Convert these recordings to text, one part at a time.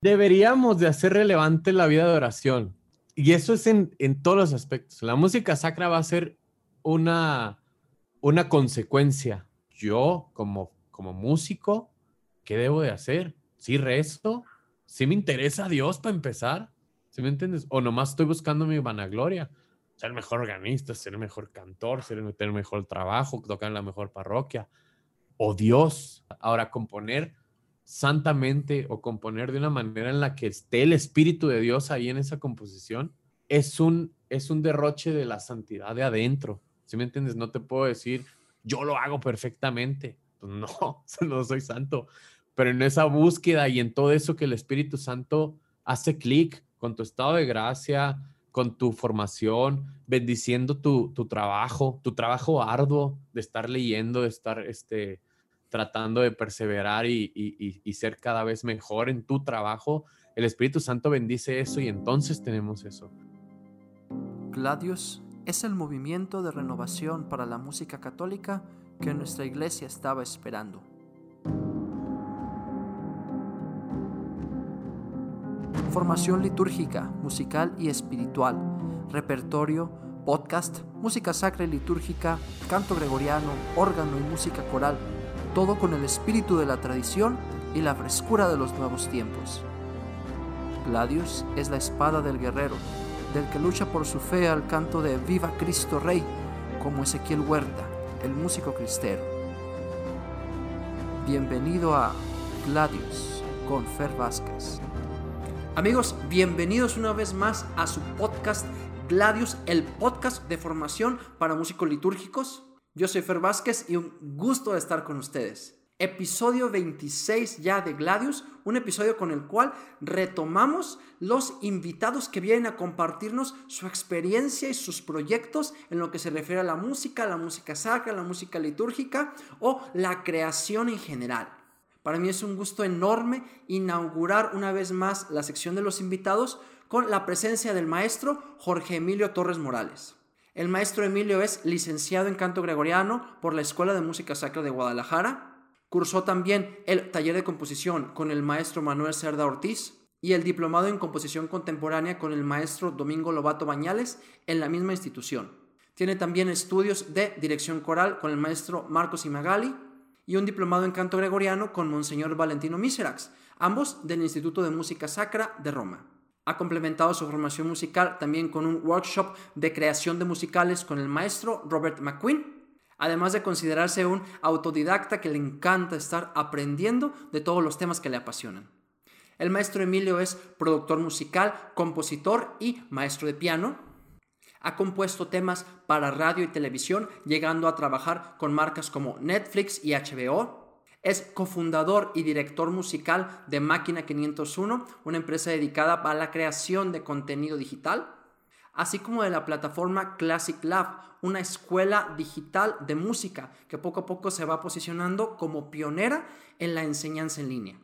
deberíamos de hacer relevante la vida de oración. Y eso es en, en todos los aspectos. La música sacra va a ser una, una consecuencia. Yo, como, como músico, ¿qué debo de hacer? ¿Sí rezo? ¿Sí me interesa Dios para empezar? ¿Sí me entiendes? O nomás estoy buscando mi vanagloria. Ser mejor organista, ser mejor cantor, ser, tener mejor trabajo, tocar en la mejor parroquia. O Dios. Ahora, componer santamente o componer de una manera en la que esté el Espíritu de Dios ahí en esa composición, es un, es un derroche de la santidad de adentro. ¿Sí me entiendes? No te puedo decir, yo lo hago perfectamente. Pues no, no soy santo. Pero en esa búsqueda y en todo eso que el Espíritu Santo hace clic con tu estado de gracia, con tu formación, bendiciendo tu, tu, trabajo, tu trabajo arduo de estar leyendo, de estar este, tratando de perseverar y, ser cada vez mejor en tu trabajo, el Espíritu Santo bendice eso y entonces tenemos eso. Gladius es el movimiento de renovación para la música católica que nuestra iglesia estaba esperando. Formación litúrgica, musical y espiritual, repertorio, podcast, música sacra y litúrgica, canto gregoriano, órgano y música coral todo con el espíritu de la tradición y la frescura de los nuevos tiempos. Gladius es la espada del guerrero, del que lucha por su fe al canto de Viva Cristo Rey, como Ezequiel Huerta, el músico cristero. Bienvenido a Gladius con Fer Vázquez. Amigos, bienvenidos una vez más a su podcast Gladius, el podcast de formación para músicos litúrgicos. Yo soy Fer Vázquez y un gusto de estar con ustedes. Episodio 26 ya de Gladius, un episodio con el cual retomamos los invitados que vienen a compartirnos su experiencia y sus proyectos en lo que se refiere a la música, la música sacra, la música litúrgica o la creación en general. Para mí es un gusto enorme inaugurar una vez más la sección de los invitados con la presencia del maestro Jorge Emilio Torres Morales. El maestro Emilio es licenciado en canto gregoriano por la Escuela de Música Sacra de Guadalajara. Cursó también el taller de composición con el maestro Manuel Cerda Ortiz y el diplomado en composición contemporánea con el maestro Domingo Lobato Bañales en la misma institución. Tiene también estudios de dirección coral con el maestro Marcos Imagali y un diplomado en canto gregoriano con Monseñor Valentino Miserax, ambos del Instituto de Música Sacra de Roma. Ha complementado su formación musical también con un workshop de creación de musicales con el maestro Robert McQueen, además de considerarse un autodidacta que le encanta estar aprendiendo de todos los temas que le apasionan. El maestro Emilio es productor musical, compositor y maestro de piano. Ha compuesto temas para radio y televisión, llegando a trabajar con marcas como Netflix y HBO, es cofundador y director musical de Máquina 501, una empresa dedicada a la creación de contenido digital, así como de la plataforma Classic Lab, una escuela digital de música que poco a poco se va posicionando como pionera en la enseñanza en línea.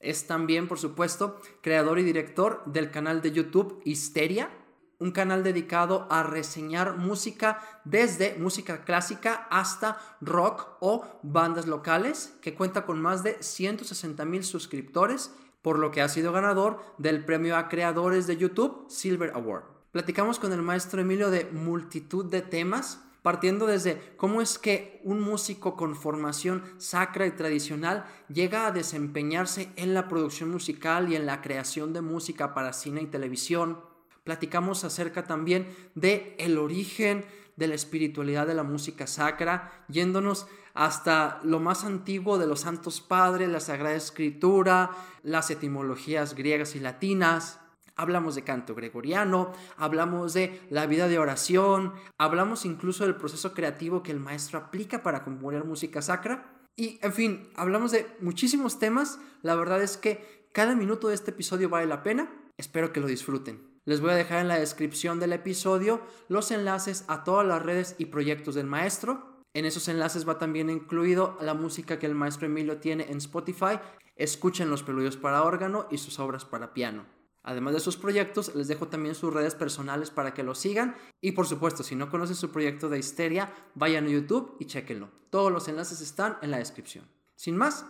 Es también, por supuesto, creador y director del canal de YouTube Histeria, un canal dedicado a reseñar música desde música clásica hasta rock o bandas locales, que cuenta con más de 160 mil suscriptores, por lo que ha sido ganador del premio a creadores de YouTube Silver Award. Platicamos con el maestro Emilio de multitud de temas, partiendo desde cómo es que un músico con formación sacra y tradicional llega a desempeñarse en la producción musical y en la creación de música para cine y televisión, Platicamos acerca también de el origen de la espiritualidad de la música sacra, yéndonos hasta lo más antiguo de los santos padres, la Sagrada Escritura, las etimologías griegas y latinas. Hablamos de canto gregoriano, hablamos de la vida de oración, hablamos incluso del proceso creativo que el maestro aplica para componer música sacra. Y, en fin, hablamos de muchísimos temas. La verdad es que cada minuto de este episodio vale la pena. Espero que lo disfruten. Les voy a dejar en la descripción del episodio los enlaces a todas las redes y proyectos del maestro. En esos enlaces va también incluido la música que el maestro Emilio tiene en Spotify. Escuchen los preludios para órgano y sus obras para piano. Además de sus proyectos, les dejo también sus redes personales para que lo sigan. Y por supuesto, si no conocen su proyecto de Histeria, vayan a YouTube y chequenlo. Todos los enlaces están en la descripción. Sin más,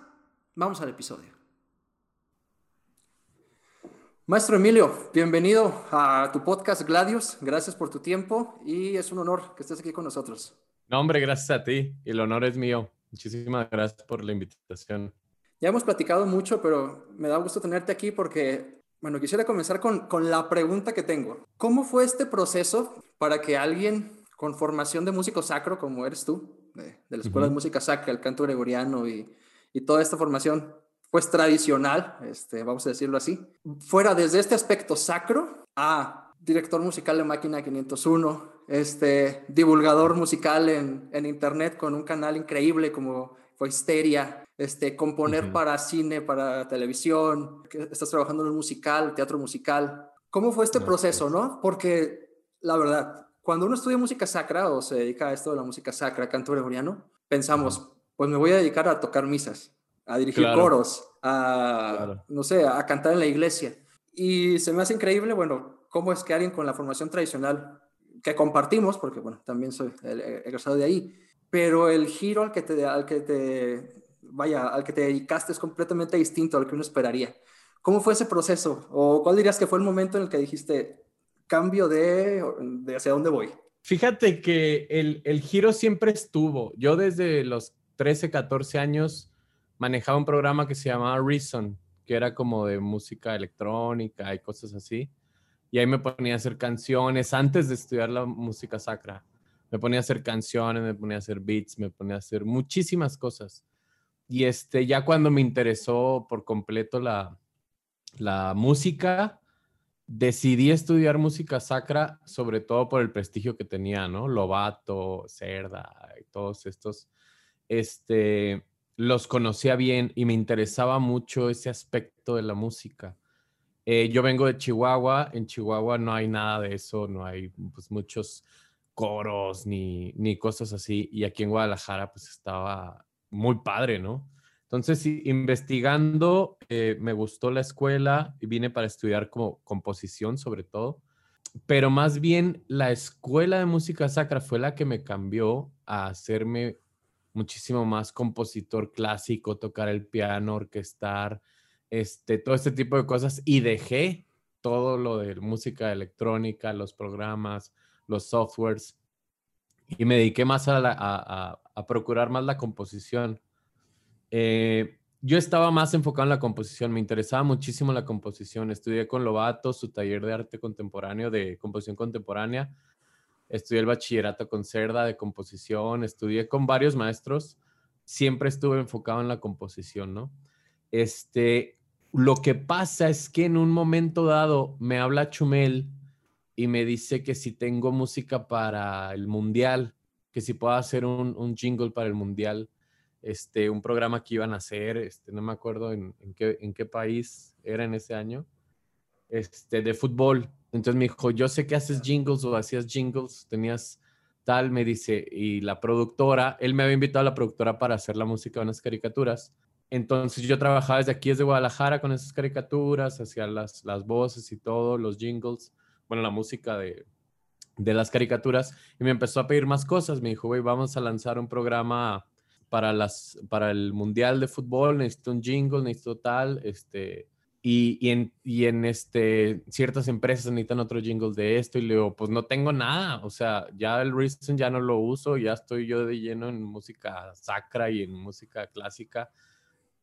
vamos al episodio. Maestro Emilio, bienvenido a tu podcast Gladius. Gracias por tu tiempo y es un honor que estés aquí con nosotros. No, hombre, gracias a ti. El honor es mío. Muchísimas gracias por la invitación. Ya hemos platicado mucho, pero me da gusto tenerte aquí porque, bueno, quisiera comenzar con, con la pregunta que tengo. ¿Cómo fue este proceso para que alguien con formación de músico sacro, como eres tú, de, la Escuela de Música Sacra, el canto gregoriano y, y toda esta formación, pues tradicional, este, vamos a decirlo así, fuera desde este aspecto sacro a director musical de Máquina 501, este, divulgador musical en, en internet con un canal increíble como fue Histeria, este, componer para cine, para televisión, estás trabajando en un musical, teatro musical. ¿Cómo fue este proceso, no? Porque la verdad, cuando uno estudia música sacra o se dedica a esto de la música sacra, canto gregoriano, pensamos, pues me voy a dedicar a tocar misas a dirigir coros, a, no sé, a cantar en la iglesia. Y se me hace increíble, bueno, cómo es que alguien con la formación tradicional que compartimos, porque bueno, también soy egresado de ahí, pero el giro al que te, al que te, vaya, al que te dedicaste es completamente distinto al que uno esperaría. ¿Cómo fue ese proceso? ¿O cuál dirías que fue el momento en el que dijiste, cambio de, de hacia dónde voy? Fíjate que el, el giro siempre estuvo. Yo desde los 13, 14 años manejaba un programa que se llamaba Reason, que era como de música electrónica y cosas así. Y ahí me ponía a hacer canciones antes de estudiar la música sacra. Me ponía a hacer canciones, me ponía a hacer beats, me ponía a hacer muchísimas cosas. Y este, ya cuando me interesó por completo la, la música, decidí estudiar música sacra, sobre todo por el prestigio que tenía, ¿no? Lobato, Cerda y todos estos. Este, los conocía bien y me interesaba mucho ese aspecto de la música. Eh, yo vengo de Chihuahua, en Chihuahua no hay nada de eso, no hay pues, muchos coros ni, ni cosas así, y aquí en Guadalajara pues estaba muy padre, ¿no? Entonces, investigando, eh, me gustó la escuela y vine para estudiar como composición sobre todo, pero más bien la escuela de música sacra fue la que me cambió a hacerme muchísimo más compositor clásico, tocar el piano, orquestar, este, todo este tipo de cosas y dejé todo lo de música electrónica, los programas, los softwares y me dediqué más a, procurar más la composición. Eh, yo estaba más enfocado en la composición, me interesaba muchísimo la composición. Estudié con Lobato, su taller de arte contemporáneo, de composición contemporánea estudié el bachillerato con Cerda de composición, estudié con varios maestros, siempre estuve enfocado en la composición, ¿no? Este, lo que pasa es que en un momento dado me habla Chumel y me dice que si tengo música para el mundial, que si puedo hacer un, un jingle para el mundial, este, un programa que iban a hacer, este, no me acuerdo en, qué, en qué país era en ese año, este, de fútbol. Entonces me dijo, yo sé que haces jingles o hacías jingles, tenías tal, me dice, y la productora, él me había invitado a la productora para hacer la música de unas caricaturas. Entonces yo trabajaba desde aquí, desde Guadalajara, con esas caricaturas, hacía las, las voces y todo, los jingles, bueno, la música de, de las caricaturas, y me empezó a pedir más cosas. Me dijo, güey, vamos a lanzar un programa para, las, para el Mundial de Fútbol, necesito un jingle, necesito tal, este, y, en, y en este, ciertas empresas necesitan otro jingle de esto y le digo, pues no tengo nada, o sea, ya el Reason ya no lo uso, ya estoy yo de lleno en música sacra y en música clásica.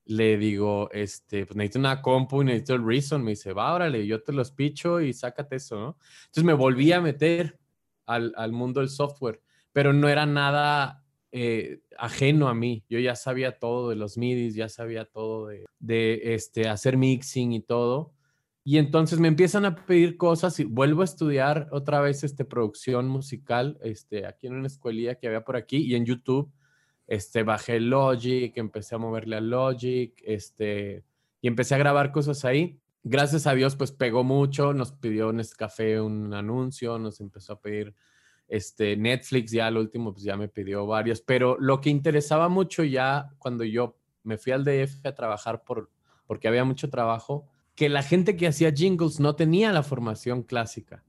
Le digo, este, pues necesito una compu y necesito el Reason. Me dice, va, órale, yo te los picho y sácate eso, ¿no? Entonces me volví a meter al, al mundo del software, pero no era nada eh, ajeno a mí. Yo ya sabía todo de los MIDIs, ya sabía todo de, este, hacer mixing y todo. Y entonces me empiezan a pedir cosas y vuelvo a estudiar otra vez este, producción musical este, aquí en una escuelilla que había por aquí y en YouTube. Este, bajé Logic, empecé a moverle a Logic, este, y empecé a grabar cosas ahí. Gracias a Dios, pues pegó mucho, nos pidió Nescafé un anuncio, nos empezó a pedir este, Netflix ya al último pues ya me pidió varios, pero lo que interesaba mucho ya cuando yo me fui al DF a trabajar por, porque había mucho trabajo, que la gente que hacía jingles no tenía la formación clásica.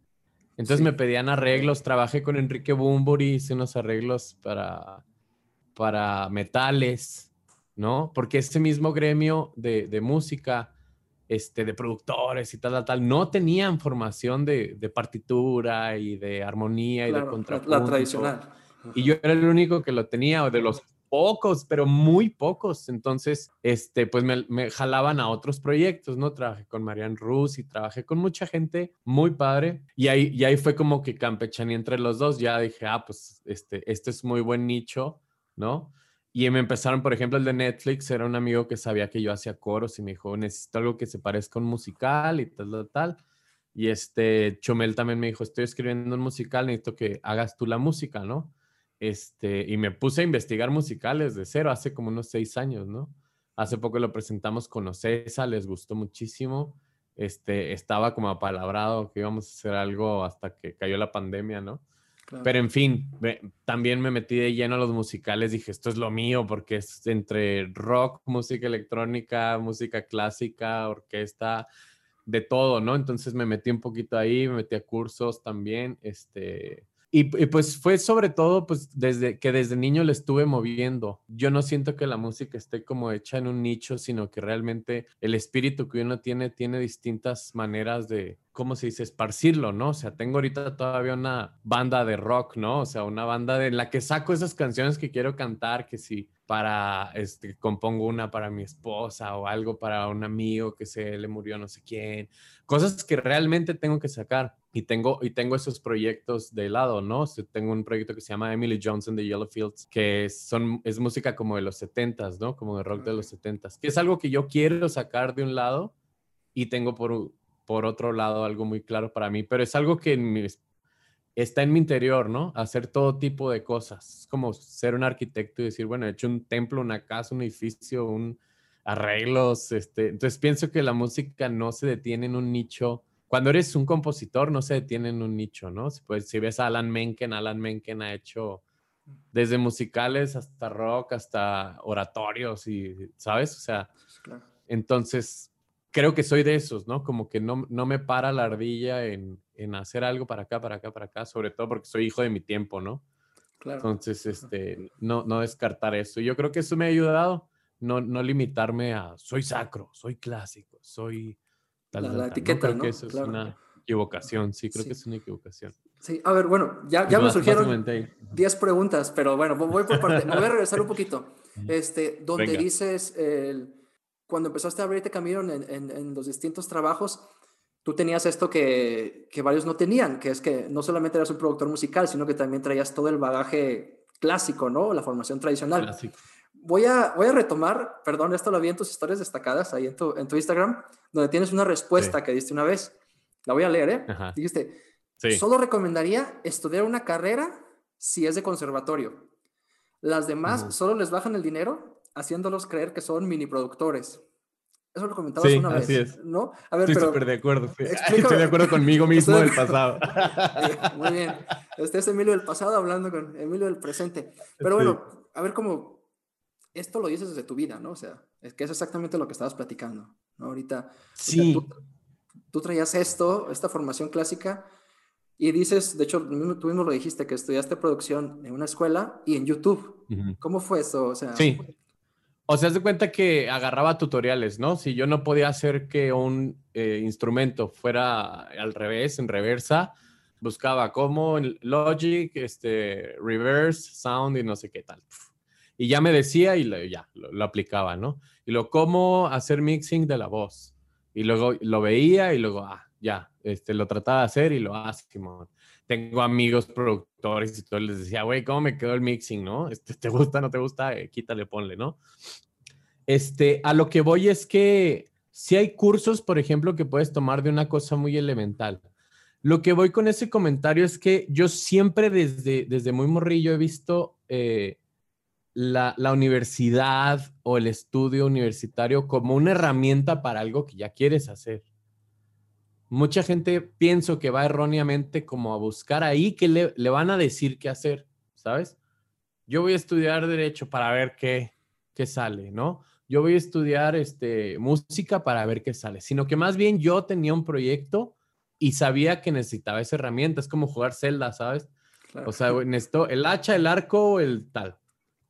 Entonces me pedían arreglos, trabajé con Enrique Bumburi, hice unos arreglos para, para metales, ¿no? Porque este mismo gremio de, de música este, de productores y tal, tal, tal, no tenían formación de, partitura y de armonía y de contrapunto. La, tradicional. Y yo era el único que lo tenía, o de los pocos, pero muy pocos. Entonces, este, pues me, jalaban a otros proyectos, ¿no? Trabajé con Marian Rus y trabajé con mucha gente muy padre. Y ahí, y ahí fue como que campechaní entre los dos. Ya dije, ah, pues este, este es muy buen nicho, ¿no? Y me empezaron, por ejemplo, el de Netflix, era un amigo que sabía que yo hacía coros y me dijo, necesito algo que se parezca a un musical y tal, tal, tal. Y este, Chomel también me dijo, estoy escribiendo un musical, necesito que hagas tú la música, ¿no? Este, y me puse a investigar musicales de cero hace como unos seis años, ¿no? Hace poco lo presentamos con Ocesa, les gustó muchísimo. Este, estaba como apalabrado que íbamos a hacer algo hasta que cayó la pandemia, ¿no? Pero en fin, también me metí de lleno a los musicales, dije, esto es lo mío, porque es entre rock, música electrónica, música clásica, orquesta, de todo, ¿no? Entonces me metí un poquito ahí, me metí a cursos también, este, y, pues fue sobre todo pues desde que desde niño le estuve moviendo. Yo no siento que la música esté como hecha en un nicho, sino que realmente el espíritu que uno tiene tiene distintas maneras de, ¿cómo se dice? Esparcirlo, ¿no? O sea, tengo ahorita todavía una banda de rock, ¿no? O sea, una banda de la que saco esas canciones que quiero cantar, que si para, este, compongo una para mi esposa o algo para un amigo que se le murió no sé quién, cosas que realmente tengo que sacar y tengo, y tengo esos proyectos de lado, ¿no? tengo un proyecto que se llama Emily Johnson de Yellowfields, que son, es música como de los 70s, ¿no? Como de rock de los 70s, que es algo que yo quiero sacar de un lado y tengo por, por otro lado algo muy claro para mí, pero es algo que está en mi interior, ¿no? Hacer todo tipo de cosas. Es como ser un arquitecto y decir, bueno, he hecho un templo, una casa, un edificio, un arreglos, este, entonces pienso que la música no se detiene en un nicho cuando eres un compositor no se detiene en un nicho, ¿no? Pues si ves a Alan Menken, Alan Menken ha hecho desde musicales hasta rock, hasta oratorios y, ¿sabes? O sea, entonces creo que soy de esos, ¿no? Como que no, no me para la ardilla en, en, hacer algo para acá, para acá, para acá, sobre todo porque soy hijo de mi tiempo, ¿no? Claro. Entonces, este, no, no descartar eso. Yo creo que eso me ha ayudado, no, no limitarme a soy sacro, soy clásico, soy la, etiqueta, ¿no? Creo que eso es una equivocación, sí, creo que es una equivocación. Sí, a ver, bueno, ya, ya me surgieron 10 preguntas, pero bueno, voy por parte. me voy a regresar un poquito. Este, donde dices, el, cuando empezaste a abrirte camino en, en, en, los distintos trabajos, tú tenías esto que, que, varios no tenían, que es que no solamente eras un productor musical, sino que también traías todo el bagaje clásico, ¿no? La formación tradicional. Clásico voy a, voy a retomar, perdón, esto lo vi en tus historias destacadas ahí en tu, en tu Instagram, donde tienes una respuesta que diste una vez. La voy a leer, ¿eh? Dijiste, solo recomendaría estudiar una carrera si es de conservatorio. Las demás solo les bajan el dinero haciéndolos creer que son mini productores. Eso lo comentabas una vez. Así es. ¿no? A ver, Estoy súper de acuerdo. Estoy de acuerdo conmigo mismo del pasado. Muy bien. Este es Emilio del pasado hablando con Emilio del presente. Pero bueno, a ver cómo, esto lo dices desde tu vida, ¿no? O sea, es que es exactamente lo que estabas platicando, ¿no? Ahorita, sí. tú, traías esto, esta formación clásica, y dices, de hecho, tú mismo lo dijiste, que estudiaste producción en una escuela y en YouTube. ¿Cómo fue eso? O sea, sí. O sea, haz de cuenta que agarraba tutoriales, ¿no? Si yo no podía hacer que un eh, instrumento fuera al revés, en reversa, buscaba cómo Logic, este, reverse, sound y no sé qué tal. Y ya me decía y ya, lo, aplicaba, ¿no? Y lo cómo hacer mixing de la voz. Y luego lo veía y luego, ah, ya, este, lo trataba de hacer y lo hace. Tengo amigos productores y todo, les decía, güey, ¿cómo me quedó el mixing, no? Este, ¿Te gusta, no te gusta? Eh, quítale, ponle, ¿no? Este, a lo que voy es que si hay cursos, por ejemplo, que puedes tomar de una cosa muy elemental. Lo que voy con ese comentario es que yo siempre desde, desde muy morrillo he visto eh, la, universidad o el estudio universitario como una herramienta para algo que ya quieres hacer. Mucha gente pienso que va erróneamente como a buscar ahí que le, van a decir qué hacer, ¿sabes? Yo voy a estudiar derecho para ver qué, qué sale, ¿no? Yo voy a estudiar este, música para ver qué sale, sino que más bien yo tenía un proyecto y sabía que necesitaba esa herramienta, es como jugar Zelda, ¿sabes? O sea, necesito el hacha, el arco, el tal.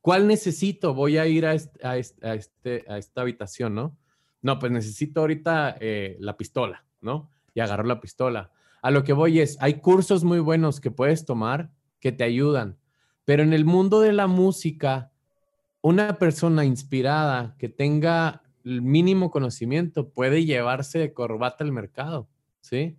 ¿Cuál necesito? Voy a ir a, este, a, esta habitación, ¿no? no, pues necesito ahorita eh, la pistola, ¿no? Y agarro la pistola. A lo que voy es, hay cursos muy buenos que puedes tomar que te ayudan, pero en el mundo de la música, una persona inspirada que tenga el mínimo conocimiento puede llevarse de corbata al mercado, ¿sí?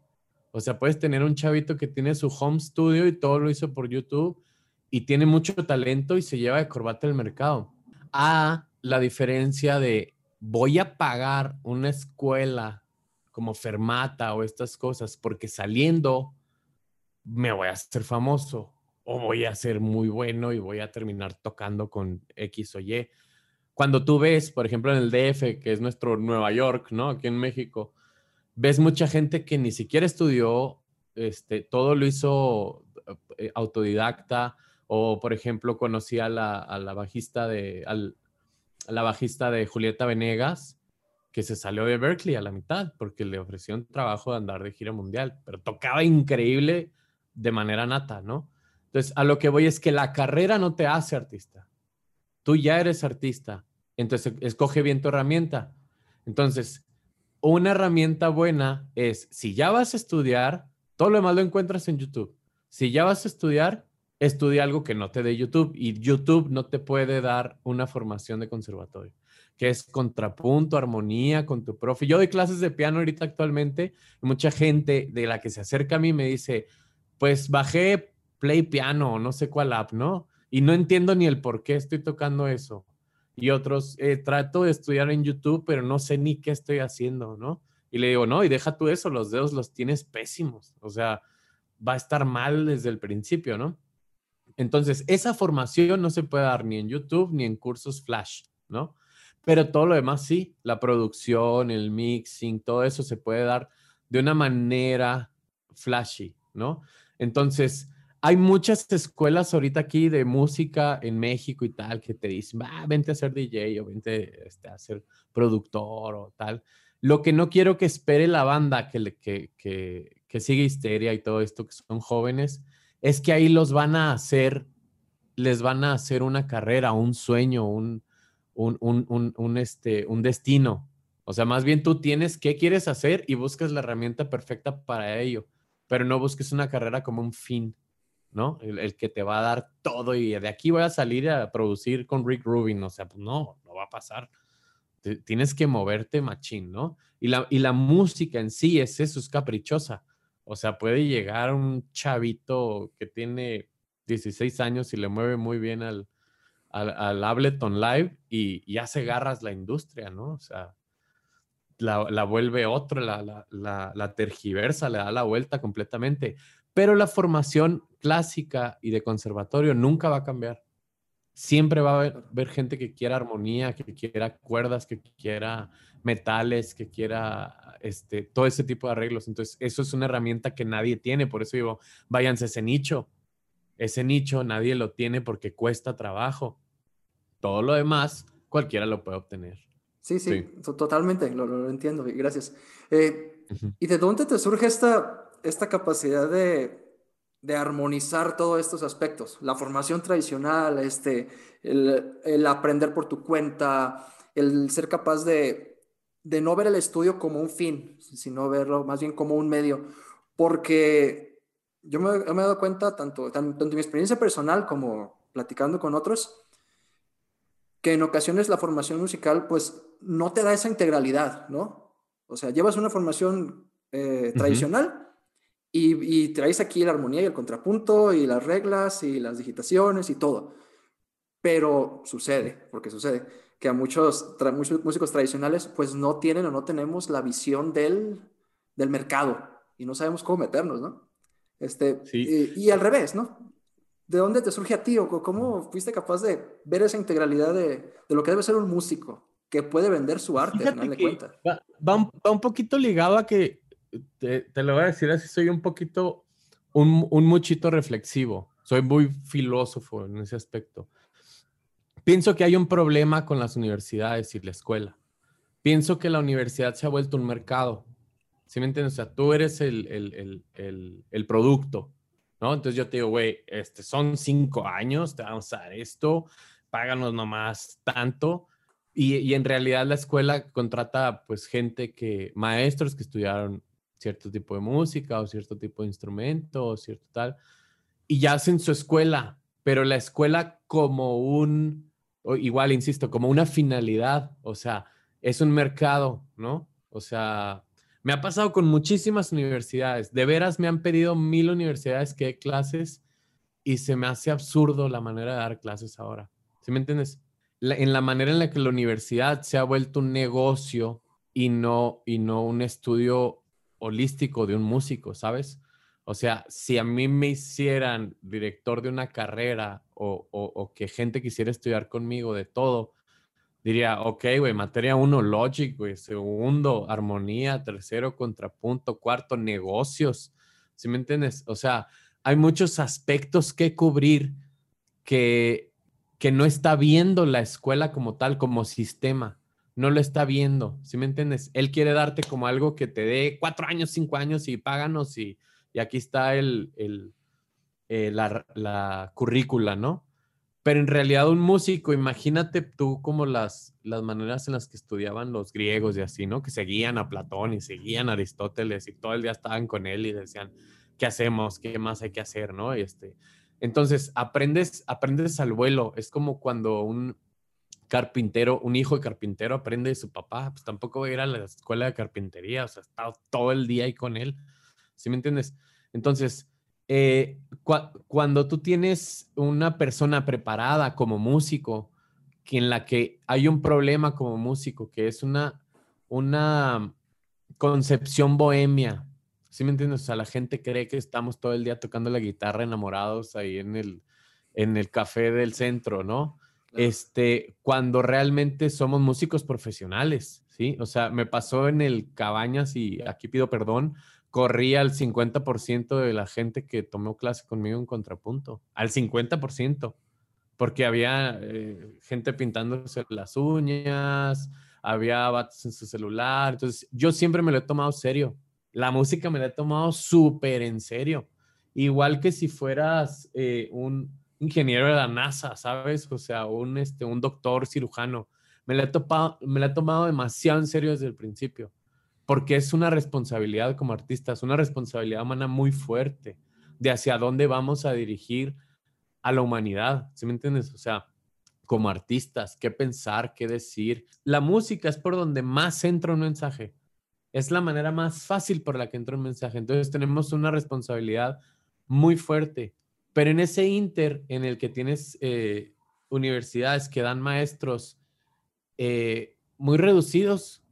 O sea, puedes tener un chavito que tiene su home studio y todo lo hizo por YouTube y tiene mucho talento y se lleva de corbata al mercado. A la diferencia de voy a pagar una escuela como Fermata o estas cosas porque saliendo me voy a hacer famoso o voy a ser muy bueno y voy a terminar tocando con X o Y. Cuando tú ves, por ejemplo, en el DF, que es nuestro Nueva York, ¿no? Aquí en México, ves mucha gente que ni siquiera estudió, este, todo lo hizo eh, autodidacta, o por ejemplo, conocí a la, a la bajista de, al, la bajista de Julieta Venegas, que se salió de Berkeley a la mitad porque le ofreció un trabajo de andar de gira mundial, pero tocaba increíble de manera nata, ¿no? Entonces, a lo que voy es que la carrera no te hace artista. Tú ya eres artista. Entonces, escoge bien tu herramienta. Entonces, una herramienta buena es, si ya vas a estudiar, todo lo demás lo encuentras en YouTube. Si ya vas a estudiar, estudia algo que no te dé YouTube y YouTube no te puede dar una formación de conservatorio, que es contrapunto, armonía con tu profe. Yo doy clases de piano ahorita actualmente y mucha gente de la que se acerca a mí me dice, pues bajé Play Piano, no sé cuál app, ¿no? Y no entiendo ni el por qué estoy tocando eso. Y otros, eh, trato de estudiar en YouTube, pero no sé ni qué estoy haciendo, ¿no? Y le digo, no, y deja tú eso, los dedos los tienes pésimos. O sea, va a estar mal desde el principio, ¿no? Entonces, esa formación no se puede dar ni en YouTube ni en cursos flash, ¿no? Pero todo lo demás sí, la producción, el mixing, todo eso se puede dar de una manera flashy, ¿no? Entonces, hay muchas escuelas ahorita aquí de música en México y tal que te dicen, va, vente a ser DJ o vente este, a ser productor o tal. Lo que no quiero que espere la banda que, que, que, que sigue Histeria y todo esto, que son jóvenes, es que ahí los van a hacer, les van a hacer una carrera, un sueño, un, un, un, un, este, un destino. O sea, más bien tú tienes qué quieres hacer y buscas la herramienta perfecta para ello, pero no busques una carrera como un fin. ¿no? El, que te va a dar todo y de aquí voy a salir a producir con Rick Rubin, o sea, pues no, no va a pasar. tienes que moverte machín, ¿no? Y la, y la música en sí es eso, es caprichosa. O sea, puede llegar un chavito que tiene 16 años y le mueve muy bien al, al, Ableton Live y, ya se garras la industria, ¿no? O sea, la, la vuelve otro, la, la, la, tergiversa, le da la vuelta completamente. Pero la formación clásica y de conservatorio nunca va a cambiar. Siempre va a haber, gente que quiera armonía, que quiera cuerdas, que quiera metales, que quiera este, todo ese tipo de arreglos. Entonces, eso es una herramienta que nadie tiene. Por eso digo, váyanse ese nicho. Ese nicho nadie lo tiene porque cuesta trabajo. Todo lo demás, cualquiera lo puede obtener. Sí, sí, totalmente, lo, entiendo, gracias. Eh, ¿Y de dónde te surge esta, esta capacidad de, armonizar todos estos aspectos, la formación tradicional, este, el, aprender por tu cuenta, el ser capaz de, no ver el estudio como un fin, sino verlo más bien como un medio, porque yo me, he dado cuenta, tanto, tanto en mi experiencia personal como platicando con otros, que en ocasiones la formación musical pues no te da esa integralidad, ¿no? O sea, llevas una formación eh, tradicional, y, traes aquí la armonía y el contrapunto y las reglas y las digitaciones y todo. Pero sucede, porque sucede, que a muchos, muchos músicos tradicionales pues no tienen o no tenemos la visión del, del mercado y no sabemos cómo meternos, ¿no? Este, y, al revés, ¿no? ¿De dónde te surge a ti o cómo fuiste capaz de ver esa integralidad de, de lo que debe ser un músico que puede vender su arte, Fíjate Va, va, un poquito ligado a que te, lo voy a decir así, soy un poquito, un, un muchito reflexivo, soy muy filósofo en ese aspecto. Pienso que hay un problema con las universidades y la escuela. Pienso que la universidad se ha vuelto un mercado. ¿Sí me entiendes? O sea, tú eres el, el, el, el producto, ¿no? Entonces yo te digo, güey, este, son cinco años, te vamos a dar esto, páganos nomás tanto Y, en realidad la escuela contrata pues gente que, maestros que estudiaron cierto tipo de música o cierto tipo de instrumento o cierto tal, y ya hacen su escuela, pero la escuela como un, igual, insisto, como una finalidad, o sea, es un mercado, ¿no? O sea, me ha pasado con muchísimas universidades, de veras me han pedido mil universidades que dé clases y se me hace absurdo la manera de dar clases ahora. ¿Sí me entiendes? en la manera en la que la universidad se ha vuelto un negocio y no, y no un estudio holístico de un músico, ¿sabes? O sea, si a mí me hicieran director de una carrera o, que gente quisiera estudiar conmigo de todo, diría, ok, güey, materia uno, logic, güey, segundo, armonía, tercero, contrapunto, cuarto, negocios, ¿sí me entiendes? O sea, hay muchos aspectos que cubrir que, que no está viendo la escuela como tal, como sistema. No lo está viendo, ¿sí me entiendes? Él quiere darte como algo que te dé cuatro años, cinco años y páganos y, y aquí está el, el eh, la, la currícula, ¿no? Pero en realidad un músico, imagínate tú como las, las maneras en las que estudiaban los griegos y así, ¿no? Que seguían a Platón y seguían a Aristóteles y todo el día estaban con él y decían, ¿qué hacemos? ¿Qué más hay que hacer? ¿No? este, entonces, aprendes, aprendes al vuelo. Es como cuando un carpintero, un hijo de carpintero aprende de su papá, pues tampoco va a ir a la escuela de carpintería, o sea, está todo el día ahí con él. ¿Sí me entiendes? Entonces, eh, cuando tú tienes una persona preparada como músico, que en la que hay un problema como músico, que es una, una concepción bohemia, ¿Sí me entiendes? O sea, la gente cree que estamos todo el día tocando la guitarra enamorados ahí en el, en el café del centro, ¿no? Este, cuando realmente somos músicos profesionales, ¿sí? O sea, me pasó en el Cabañas y aquí pido perdón, corría al 50% de la gente que tomó clase conmigo en contrapunto, al 50%, porque había eh, gente pintándose las uñas, había vatos en su celular, entonces yo siempre me lo he tomado serio, la música me la he tomado súper en serio. Igual que si fueras eh, un ingeniero de la NASA, ¿sabes? O sea, un, este, un doctor cirujano. Me la, he topado, me la he tomado demasiado en serio desde el principio, porque es una responsabilidad como artista, es una responsabilidad humana muy fuerte de hacia dónde vamos a dirigir a la humanidad, ¿sí me entiendes? O sea, como artistas, qué pensar, qué decir. La música es por donde más entra un mensaje es la manera más fácil por la que entra un mensaje. Entonces tenemos una responsabilidad muy fuerte. Pero en ese inter en el que tienes eh, universidades que dan maestros eh, muy reducidos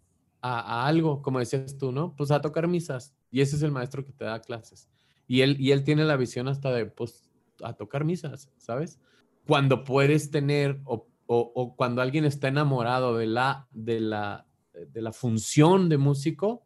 a, algo, como decías tú, ¿no? Pues a tocar misas. Y ese es el maestro que te da clases. Y él, y él tiene la visión hasta de, pues, a tocar misas, ¿sabes? Cuando puedes tener o, o cuando alguien está enamorado de la, de la, de la función de músico,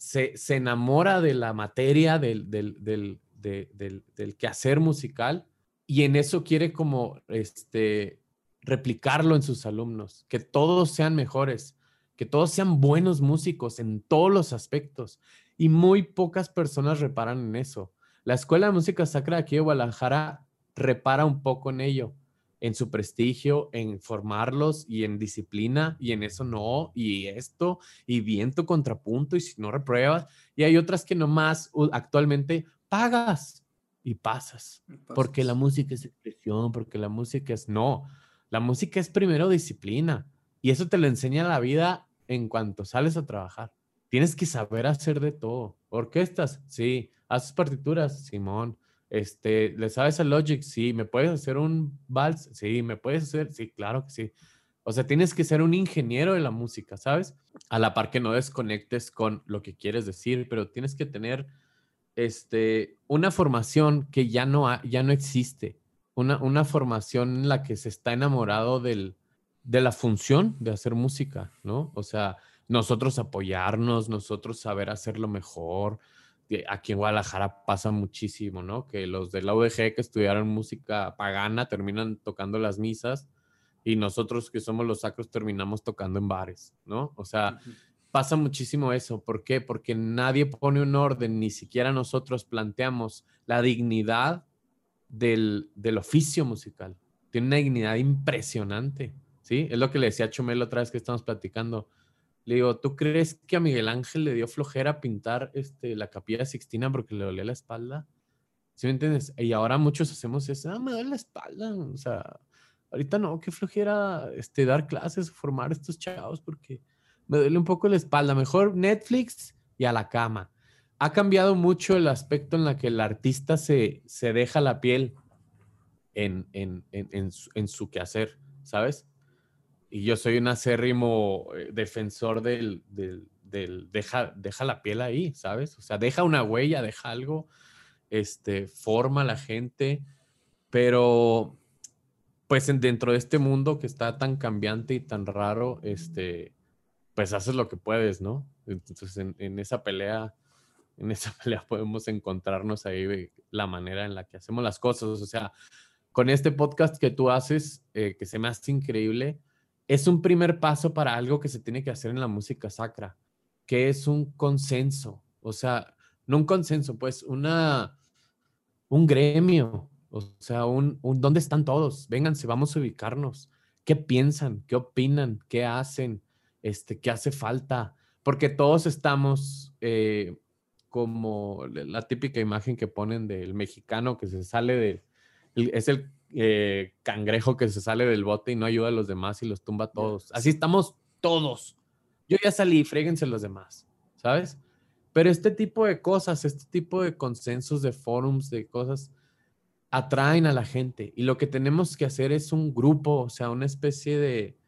se, enamora de la materia, del, del, del, del, quehacer musical y en eso quiere como este, replicarlo en sus alumnos, que todos sean mejores, que todos sean buenos músicos en todos los aspectos. Y muy pocas personas reparan en eso. La Escuela de Música Sacra aquí de Guadalajara repara un poco en ello en su prestigio, en formarlos y en disciplina, y en eso no, y esto, y viento contrapunto, y si no repruebas, y hay otras que nomás actualmente pagas y pasas, porque la música es expresión, porque la música es no, la música es primero disciplina, y eso te lo enseña la vida en cuanto sales a trabajar. Tienes que saber hacer de todo. Orquestas, sí. Haces partituras, Simón. Este, ¿le sabes el Logic? Sí. ¿Me puedes hacer un vals? Sí. ¿Me puedes hacer? Sí, claro que sí. O sea, tienes que ser un ingeniero de la música, ¿sabes? A la par que no desconectes con lo que quieres decir, pero tienes que tener este, una formación que ya no, ya no existe. Una, una formación en la que se está enamorado del, de la función de hacer música, ¿no? O sea, nosotros apoyarnos, nosotros saber hacerlo mejor, aquí en Guadalajara pasa muchísimo, ¿no? Que los de la UDG que estudiaron música pagana terminan tocando las misas y nosotros que somos los sacros terminamos tocando en bares, ¿no? O sea, pasa muchísimo eso. ¿Por qué? Porque nadie pone un orden, ni siquiera nosotros planteamos la dignidad del, del oficio musical. Tiene una dignidad impresionante. ¿sí? Es lo que le decía a Chumel otra vez que estamos platicando. Le digo, ¿tú crees que a Miguel Ángel le dio flojera pintar este, la capilla Sixtina porque le dolía la espalda? ¿Sí me entiendes? Y ahora muchos hacemos eso, ah, me duele la espalda, o sea, ahorita no, qué flojera este, dar clases, formar estos chavos porque me duele un poco la espalda, mejor Netflix y a la cama. Ha cambiado mucho el aspecto en la que el artista se, se deja la piel en, en, en, su, en su quehacer, ¿sabes? Y yo soy un acérrimo eh, defensor del, del, deja, deja la piel ahí, ¿sabes? O sea, deja una huella, deja algo, este, forma a la gente, pero pues dentro de este mundo que está tan cambiante y tan raro, este, pues haces lo que puedes, ¿no? Entonces en, esa pelea, en esa pelea podemos encontrarnos ahí de la manera en la que hacemos las cosas, o sea, con este podcast que tú haces, eh, que se me hace increíble, es un primer paso para algo que se tiene que hacer en la música sacra, que es un consenso, o sea, no un consenso, pues una, un gremio, o sea, un, un ¿dónde están todos? Vénganse, vamos a ubicarnos. ¿Qué piensan? ¿Qué opinan? ¿Qué hacen? Este, ¿Qué hace falta? Porque todos estamos eh, como la típica imagen que ponen del mexicano que se sale de, es el eh, cangrejo que se sale del bote y no ayuda a los demás y los tumba a todos. Así estamos todos. Yo ya salí, fréguense los demás, ¿sabes? Pero este tipo de cosas, este tipo de consensos, de forums, de cosas, atraen a la gente. Y lo que tenemos que hacer es un grupo, o sea, una especie de,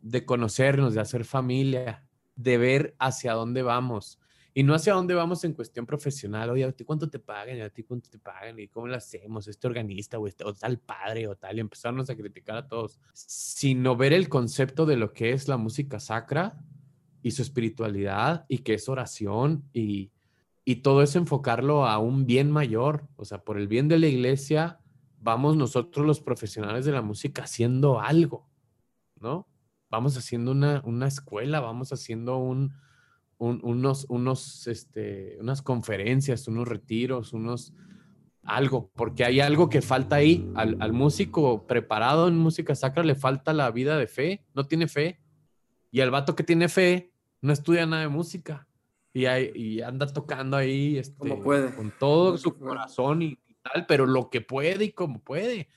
de conocernos, de hacer familia, de ver hacia dónde vamos. Y no hacia dónde vamos en cuestión profesional. Oye, ¿a ti cuánto te pagan? ¿A ti cuánto te pagan? ¿Y cómo lo hacemos? ¿Este organista o, este, o tal padre o tal? Y empezarnos a criticar a todos. Sino ver el concepto de lo que es la música sacra y su espiritualidad y que es oración y, y todo eso enfocarlo a un bien mayor. O sea, por el bien de la iglesia, vamos nosotros los profesionales de la música haciendo algo, ¿no? Vamos haciendo una, una escuela, vamos haciendo un unos, unos, este, unas conferencias, unos retiros, unos algo, porque hay algo que falta ahí. Al, músico preparado en música sacra le falta la vida de fe, no tiene fe. Y al vato que tiene fe no estudia nada de música y, y anda tocando ahí este, puede. con todo su corazón y, tal, pero lo que puede y como puede.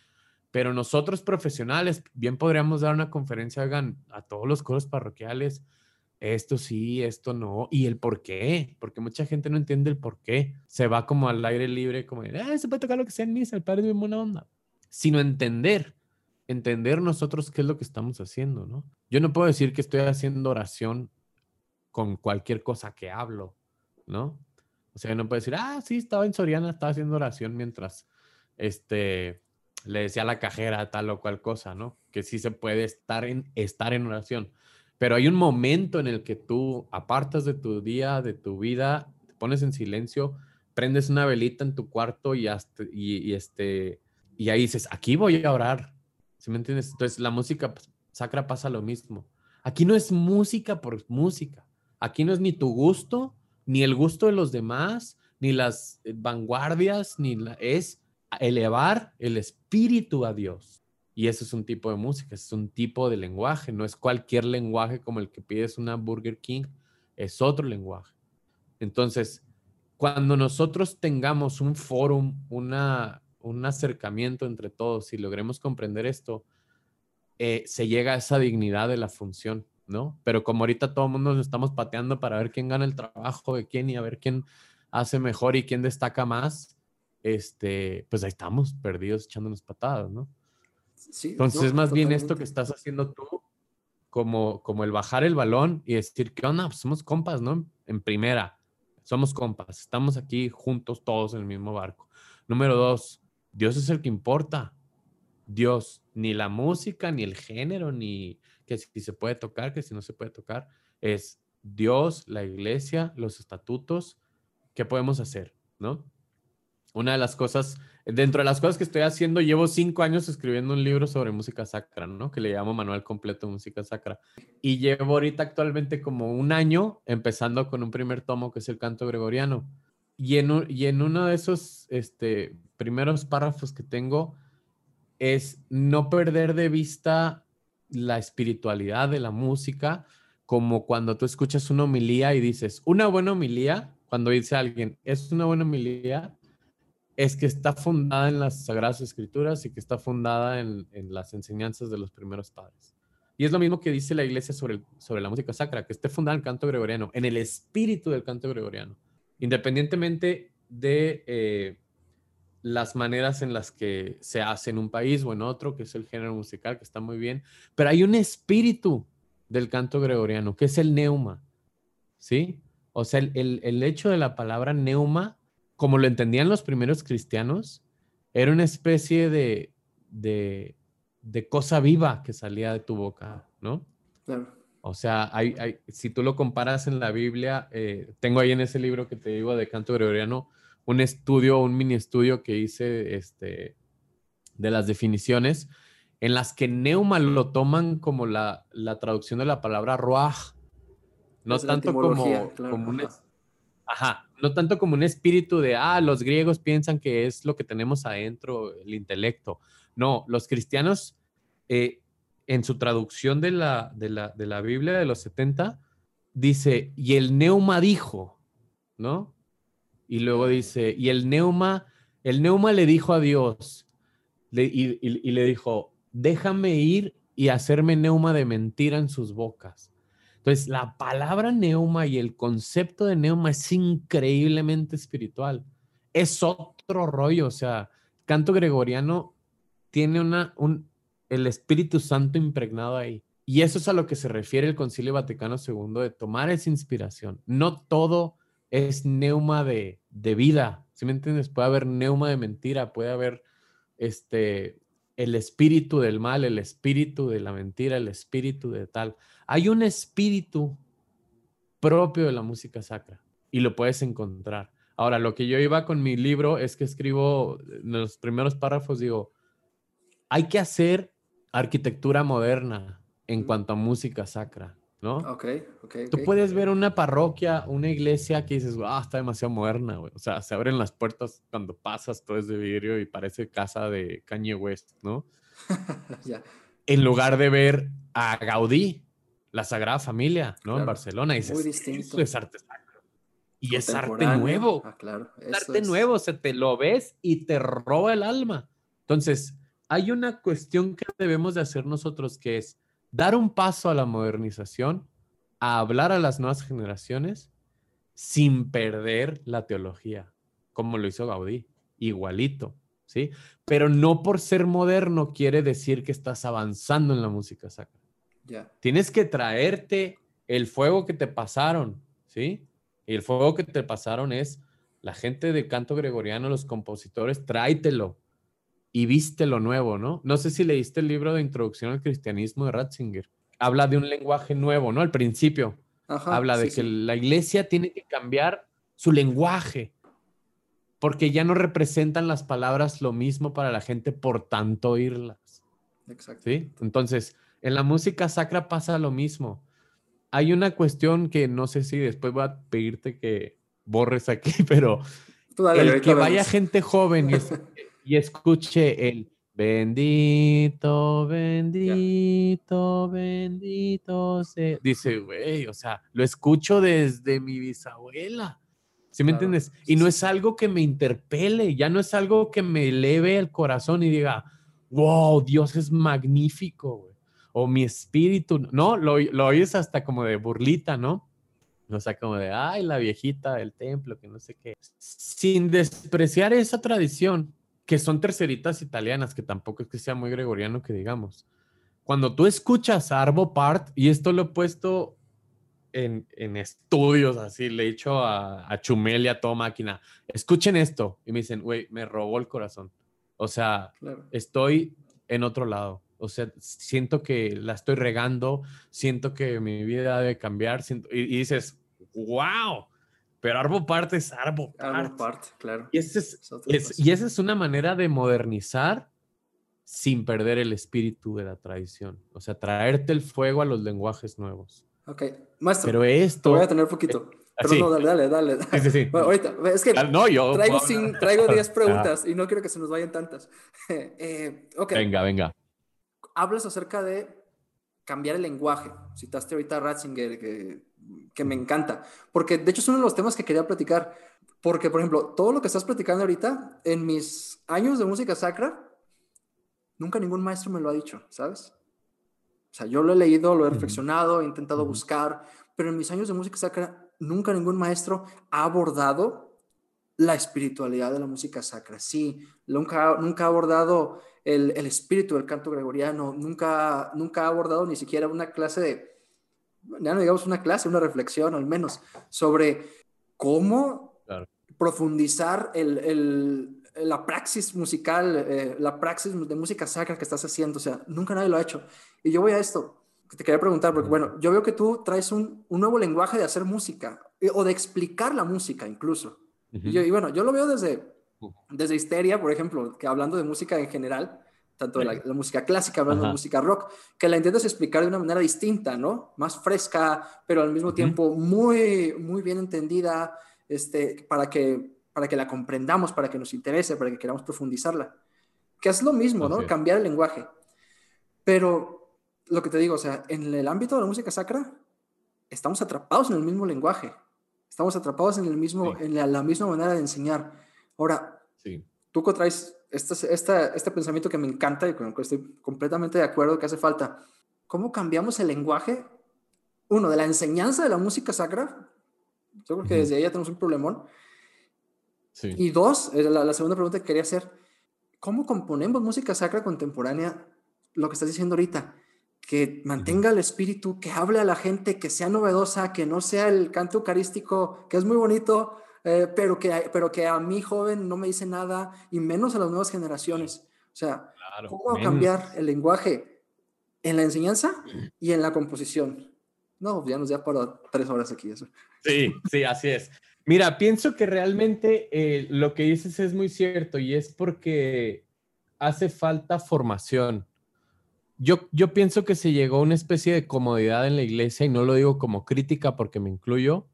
Pero nosotros profesionales bien podríamos dar una conferencia a todos los coros parroquiales, esto sí, esto no, y el por qué, porque mucha gente no entiende el por qué. Se va como al aire libre, como, ah, se puede tocar lo que sea en misa, el padre onda. Sino entender, entender nosotros qué es lo que estamos haciendo, ¿no? Yo no puedo decir que estoy haciendo oración con cualquier cosa que hablo, ¿no? O sea, no puedo decir, ah, sí, estaba en Soriana, estaba haciendo oración mientras, este, le decía a la cajera tal o cual cosa, ¿no? Que sí se puede estar en, estar en oración pero hay un momento en el que tú apartas de tu día, de tu vida, te pones en silencio, prendes una velita en tu cuarto y, y, este, y ahí dices, aquí voy a orar. ¿Sí me entiendes? Entonces la música sacra pasa lo mismo. Aquí no es música por música. Aquí no es ni tu gusto, ni el gusto de los demás, ni las eh, vanguardias, ni la, es elevar el espíritu a Dios. Y ese es un tipo de música, es un tipo de lenguaje, no es cualquier lenguaje como el que pides una Burger King, es otro lenguaje. Entonces, cuando nosotros tengamos un fórum, una, un acercamiento entre todos y logremos comprender esto, eh, se llega a esa dignidad de la función, ¿no? Pero como ahorita todo el mundo nos estamos pateando para ver quién gana el trabajo de quién y a ver quién hace mejor y quién destaca más, este, pues ahí estamos perdidos echándonos patadas, ¿no? Entonces es más bien esto que estás haciendo tú, como, como el bajar el balón y decir, ¿qué onda? Pues somos compas, ¿no? En primera, somos compas, estamos aquí juntos todos en el mismo barco. Número dos, Dios es el que importa. Dios, ni la música, ni el género, ni que si se puede tocar, que si no se puede tocar, es Dios, la iglesia, los estatutos, ¿qué podemos hacer? ¿No? Una de las cosas dentro de las cosas que estoy haciendo, llevo cinco años escribiendo un libro sobre música sacra, ¿no? Que le llamo Manual Completo de Música Sacra. Y llevo ahorita actualmente como un año empezando con un primer tomo que es el canto gregoriano. Y en, y en uno de esos este, primeros párrafos que tengo es no perder de vista la espiritualidad de la música como cuando tú escuchas una homilía y dices, una buena homilía, cuando dice alguien, es una buena homilía, es que está fundada en las Sagradas Escrituras y que está fundada en, las enseñanzas de los primeros padres. Y es lo mismo que dice la iglesia sobre, sobre la música sacra, que esté fundada en el canto gregoriano, en el espíritu del canto gregoriano, independientemente de eh, las maneras en las que se hace en un país o en otro, que es el género musical, que está muy bien, pero hay un espíritu del canto gregoriano, que es el neuma, ¿sí? O sea, el, el hecho de la palabra neuma como lo entendían los primeros cristianos, era una especie de, de, cosa viva que salía de tu boca, ¿no? O sea, hay, si tú lo comparas en la Biblia, eh, tengo ahí en ese libro que te digo de canto gregoriano, un estudio, un mini estudio que hice este, de las definiciones, en las que neuma lo toman como la, traducción de la palabra ruach, no tanto como, como un, Ajá, no tanto como un espíritu de, ah, los griegos piensan que es lo que tenemos adentro, el intelecto. No, los cristianos, eh, en su traducción de la, de, la, Biblia de los 70, dice, y el neuma dijo, ¿no? Y luego dice, y el neuma, el neuma le dijo a Dios, y, y le dijo, déjame ir y hacerme neuma de mentira en sus bocas. Entonces, la palabra neuma y el concepto de neuma es increíblemente espiritual. Es otro rollo, o sea, canto gregoriano tiene una, un, el Espíritu Santo impregnado ahí. Y eso es a lo que se refiere el Concilio Vaticano II de tomar esa inspiración. No todo es neuma de, de vida, ¿sí me entiendes? Puede haber neuma de mentira, puede haber este, el espíritu del mal, el espíritu de la mentira, el espíritu de tal. Hay un espíritu propio de la música sacra y lo puedes encontrar. Ahora, lo que yo iba con mi libro es que escribo en los primeros párrafos, digo, hay que hacer arquitectura moderna en cuanto a música sacra, ¿no? Ok, ok. Tú puedes ver una parroquia, una iglesia que dices, ah, está demasiado moderna, güey. O sea, se abren las puertas cuando pasas, todo es de vidrio y parece casa de Kanye West, ¿no? ya. En lugar de ver a Gaudí, la Sagrada Familia, ¿no? En Barcelona. Y dices, Muy distinto. es arte. Y es arte nuevo. Ah, claro. Arte nuevo, se te lo ves y te roba el alma. Entonces, hay una cuestión que debemos de hacer nosotros que es dar un paso a la modernización, a hablar a las nuevas generaciones sin perder la teología, como lo hizo Gaudí, igualito, ¿sí? Pero no por ser moderno quiere decir que estás avanzando en la música sacra. Tienes que traerte el fuego que te pasaron, ¿sí? Y el fuego que te pasaron es la gente de canto gregoriano, los compositores, tráetelo y viste lo nuevo, ¿no? No sé si leíste el libro de Introducción al Cristianismo de Ratzinger. Habla de un lenguaje nuevo, ¿no? Al principio. habla de que la iglesia tiene que cambiar su lenguaje porque ya no representan las palabras lo mismo para la gente por tanto oírlas. Exacto. ¿Sí? Entonces, en la música sacra pasa lo mismo. Hay una cuestión que no sé si después voy a pedirte que borres aquí, pero el que vaya gente joven y, y escuche el bendito, bendito, bendito. Se... Dice, güey, o sea, lo escucho desde mi bisabuela. ¿Sí me entiendes? Y no es algo que me interpele, ya no es algo que me eleve el corazón y diga, wow, Dios es magnífico, güey. O mi espíritu, no, lo, lo oyes hasta como de burlita, ¿no? O sea, como de, ay, la viejita del templo, que no sé qué. Sin despreciar esa tradición, que son terceritas italianas, que tampoco es que sea muy gregoriano que digamos. Cuando tú escuchas a Arvo Part, y esto lo he puesto en, en estudios así, le he dicho a, a Chumel y a toda máquina, escuchen esto, y me dicen, güey, me robó el corazón. O sea, estoy en otro lado. O sea, siento que la estoy regando, siento que mi vida debe cambiar, siento, y, y dices, wow, pero Arbo Part es Arbo Part. Arbo Part, claro. Y, ese es, y esa es una manera de modernizar sin perder el espíritu de la tradición. O sea, traerte el fuego a los lenguajes nuevos. Ok, maestro. Pero esto. Te voy a tener poquito. Eh, pero no, dale, dale, dale. Sí, sí, ahorita, es que no, yo, traigo, traigo 10 preguntas y no quiero que se nos vayan tantas. Eh, okay. Venga, venga. Hablas acerca de cambiar el lenguaje. Citaste ahorita a Ratzinger, que, que me encanta, porque de hecho es uno de los temas que quería platicar, porque por ejemplo, todo lo que estás platicando ahorita, en mis años de música sacra, nunca ningún maestro me lo ha dicho, ¿sabes? O sea, yo lo he leído, lo he reflexionado, he intentado buscar, pero en mis años de música sacra, nunca ningún maestro ha abordado la espiritualidad de la música sacra. Sí, nunca, nunca ha abordado el, el, espíritu del canto gregoriano, nunca, nunca ha abordado ni siquiera una clase de, ya no digamos una clase, una reflexión al menos, sobre cómo profundizar el, el, la praxis musical, eh, la praxis de música sacra que estás haciendo. O sea, nunca nadie lo ha hecho. Y yo voy a esto, que te quería preguntar, porque bueno, yo veo que tú traes un, un nuevo lenguaje de hacer música, eh, o de explicar la música incluso. y, y, bueno, yo lo veo desde, desde Histeria, por ejemplo, que hablando de música en general, tanto de la, la música clásica, hablando de música rock, que la intentas explicar de una manera distinta, ¿no? Más fresca, pero al mismo tiempo muy, muy bien entendida, este, para que para que la comprendamos, para que nos interese, para que queramos profundizarla. Que es lo mismo, ¿no? Cambiar el lenguaje. Pero lo que te digo, o sea, en el ámbito de la música sacra, estamos atrapados en el mismo lenguaje. Estamos atrapados en, el mismo, en la, misma manera de enseñar. Ahora, sí. tú traes este, este, este pensamiento que me encanta y con el que estoy completamente de acuerdo que hace falta. ¿Cómo cambiamos el lenguaje? Uno, de la enseñanza de la música sacra. Yo creo que desde ahí ya tenemos un problemón y dos, eh, la, segunda pregunta que quería hacer, ¿cómo componemos música sacra contemporánea? Lo que estás diciendo ahorita, que mantenga el espíritu, que hable a la gente, que sea novedosa, que no sea el canto eucarístico, que es muy bonito, eh, pero, que, pero que a mí joven no me dice nada, y menos a las nuevas generaciones. O sea, ¿cómo cambiar el lenguaje en la enseñanza y en la composición? No, ya nos da para tres horas aquí eso. Sí, sí, así es. Mira, pienso que realmente eh, lo que dices es muy cierto y es porque hace falta formación. Yo, yo pienso que se llegó a una especie de comodidad en la iglesia y no lo digo como crítica porque me incluyo.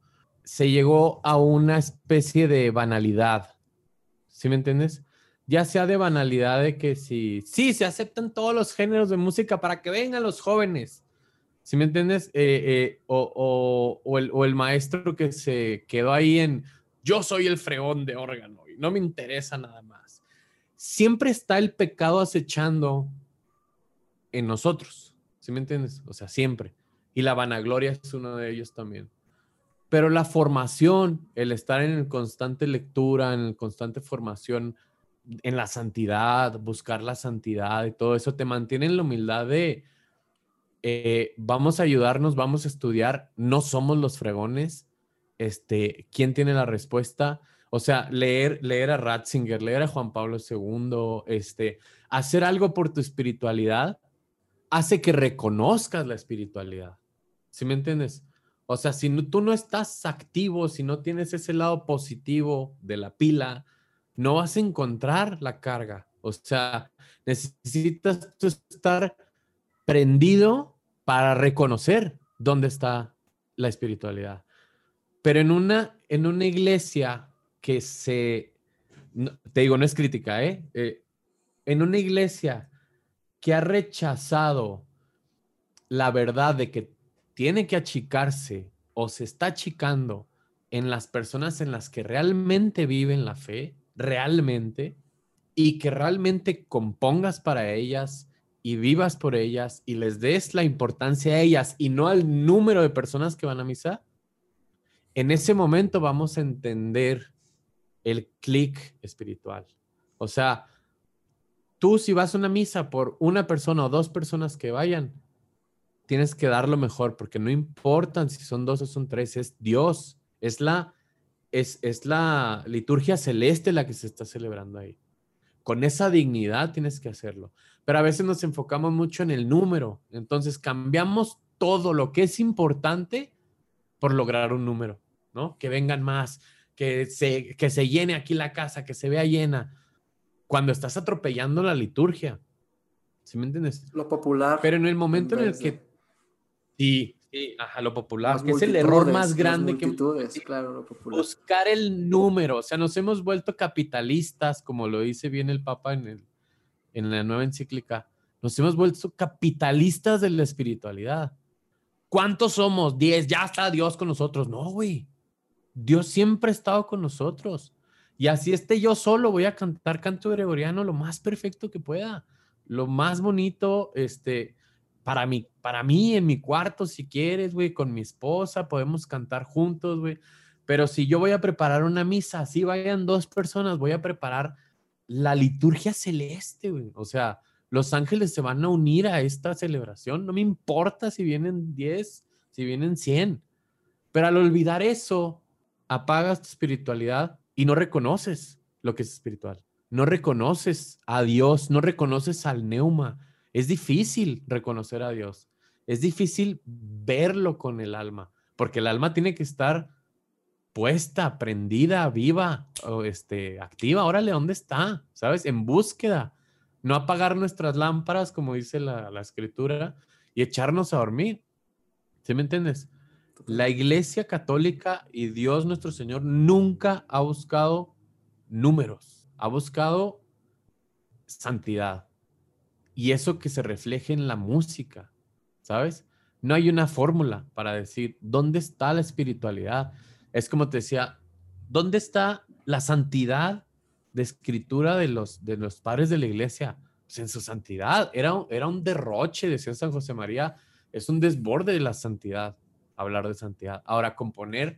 Se llegó a una especie de banalidad. ¿Sí me entiendes? Ya sea de banalidad de que si, sí, se aceptan todos los géneros de música para que vengan los jóvenes ¿Sí me entiendes? Eh, eh, o, el, maestro que se quedó ahí en yo soy el fregón de órgano y no me interesa nada más. Siempre está el pecado acechando en nosotros. ¿Sí me entiendes? O sea, siempre. Y la vanagloria es uno de ellos también. Pero la formación, el estar en constante lectura, en constante formación, en la santidad, buscar la santidad y todo eso, te mantiene en la humildad de, eh, vamos a ayudarnos, vamos a estudiar, no somos los fregones, este, ¿quién tiene la respuesta? O sea, leer, leer a Ratzinger, leer a Juan Pablo II, este, hacer algo por tu espiritualidad hace que reconozcas la espiritualidad. ¿Sí me entiendes? O sea, si tú no estás activo, si no tienes ese lado positivo de la pila, no vas a encontrar la carga. O sea, necesitas estar prendido para reconocer dónde está la espiritualidad. Pero en una, en una iglesia que se, te digo, no es crítica, ¿eh? ¿eh? En una iglesia que ha rechazado la verdad de que tiene que achicarse o se está achicando en las personas en las que realmente viven la fe, realmente, y que realmente compongas para ellas y vivas por ellas y les des la importancia a ellas y no al número de personas que van a misa, en ese momento vamos a entender el clic espiritual. O sea, tú si vas a una misa por una persona o dos personas que vayan, tienes que dar lo mejor porque no importan si son dos o son tres, es Dios, es la, es, es la liturgia celeste la que se está celebrando ahí. Con esa dignidad tienes que hacerlo pero a veces nos enfocamos mucho en el número. Entonces cambiamos todo lo que es importante por lograr un número, ¿no? Que vengan más, que se, que se llene aquí la casa, que se vea llena. Cuando estás atropellando la liturgia. ¿Sí me entiendes? Lo popular. Pero en el momento en, el que... Sí, sí, ajá, lo popular, que es el error más grande que... Claro, lo popular. Buscar el número, o sea, nos hemos vuelto capitalistas, como lo dice bien el Papa en el en la nueva encíclica, Nos hemos vuelto capitalistas de la espiritualidad. ¿Cuántos somos? Diez, ya está Dios con nosotros. No, güey. Dios siempre ha estado con nosotros. Y así esté yo solo, voy a cantar canto gregoriano lo más perfecto que pueda, lo más bonito, este, para mí, para mí en mi cuarto, si quieres, güey, con mi esposa, podemos cantar juntos, güey. Pero si yo voy a preparar una misa, así vayan dos personas, voy a preparar la liturgia celeste, güey. O sea, los ángeles se van a unir a esta celebración. No me importa si vienen 10, si vienen 100. Pero al olvidar eso, apagas tu espiritualidad y no reconoces lo que es espiritual. No reconoces a Dios, no reconoces al neuma. Es difícil reconocer a Dios. Es difícil verlo con el alma, porque el alma tiene que estar puesta, prendida, viva, o este, activa. Órale, ¿dónde está? ¿Sabes? En búsqueda no apagar nuestras lámparas, como dice la, escritura, y echarnos a dormir. ¿Sí me entiendes? La iglesia católica y Dios nuestro Señor nunca ha buscado números, ha buscado santidad. Y eso que se refleje en la música, ¿sabes? No hay una fórmula para decir dónde está la espiritualidad. Es como te decía, ¿dónde está la santidad de escritura de los, de los padres de la iglesia, pues, en su santidad. Era, era un derroche, decía San José María, es un desborde de la santidad, hablar de santidad. Ahora, componer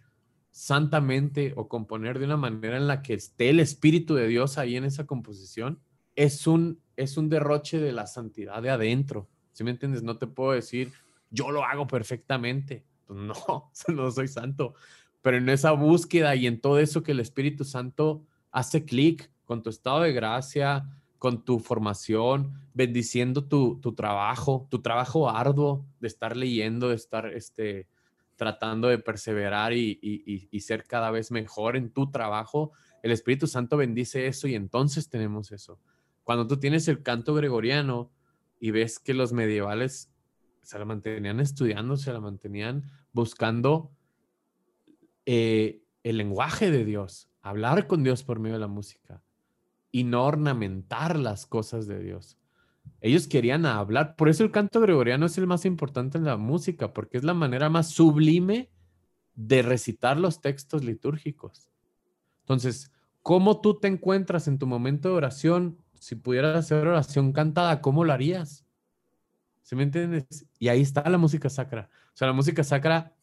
santamente o componer de una manera en la que esté el Espíritu de Dios ahí en esa composición, es un, es un derroche de la santidad de adentro. ¿Sí me entiendes? No te puedo decir, yo lo hago perfectamente. Pues no, no soy santo. Pero en esa búsqueda y en todo eso que el Espíritu Santo hace clic con tu estado de gracia, con tu formación, bendiciendo tu, trabajo, tu trabajo arduo de estar leyendo, de estar este, tratando de perseverar y, y, ser cada vez mejor en tu trabajo. El Espíritu Santo bendice eso y entonces tenemos eso. Cuando tú tienes el canto gregoriano y ves que los medievales se la mantenían estudiando, se la mantenían buscando eh, el lenguaje de Dios, hablar con Dios por medio de la música y no ornamentar las cosas de Dios. Ellos querían hablar, por eso el canto gregoriano es el más importante en la música, porque es la manera más sublime de recitar los textos litúrgicos. Entonces, ¿cómo tú te encuentras en tu momento de oración? Si pudieras hacer oración cantada, ¿cómo lo harías? ¿Se me entiendes? Y ahí está la música sacra. O sea, la música sacra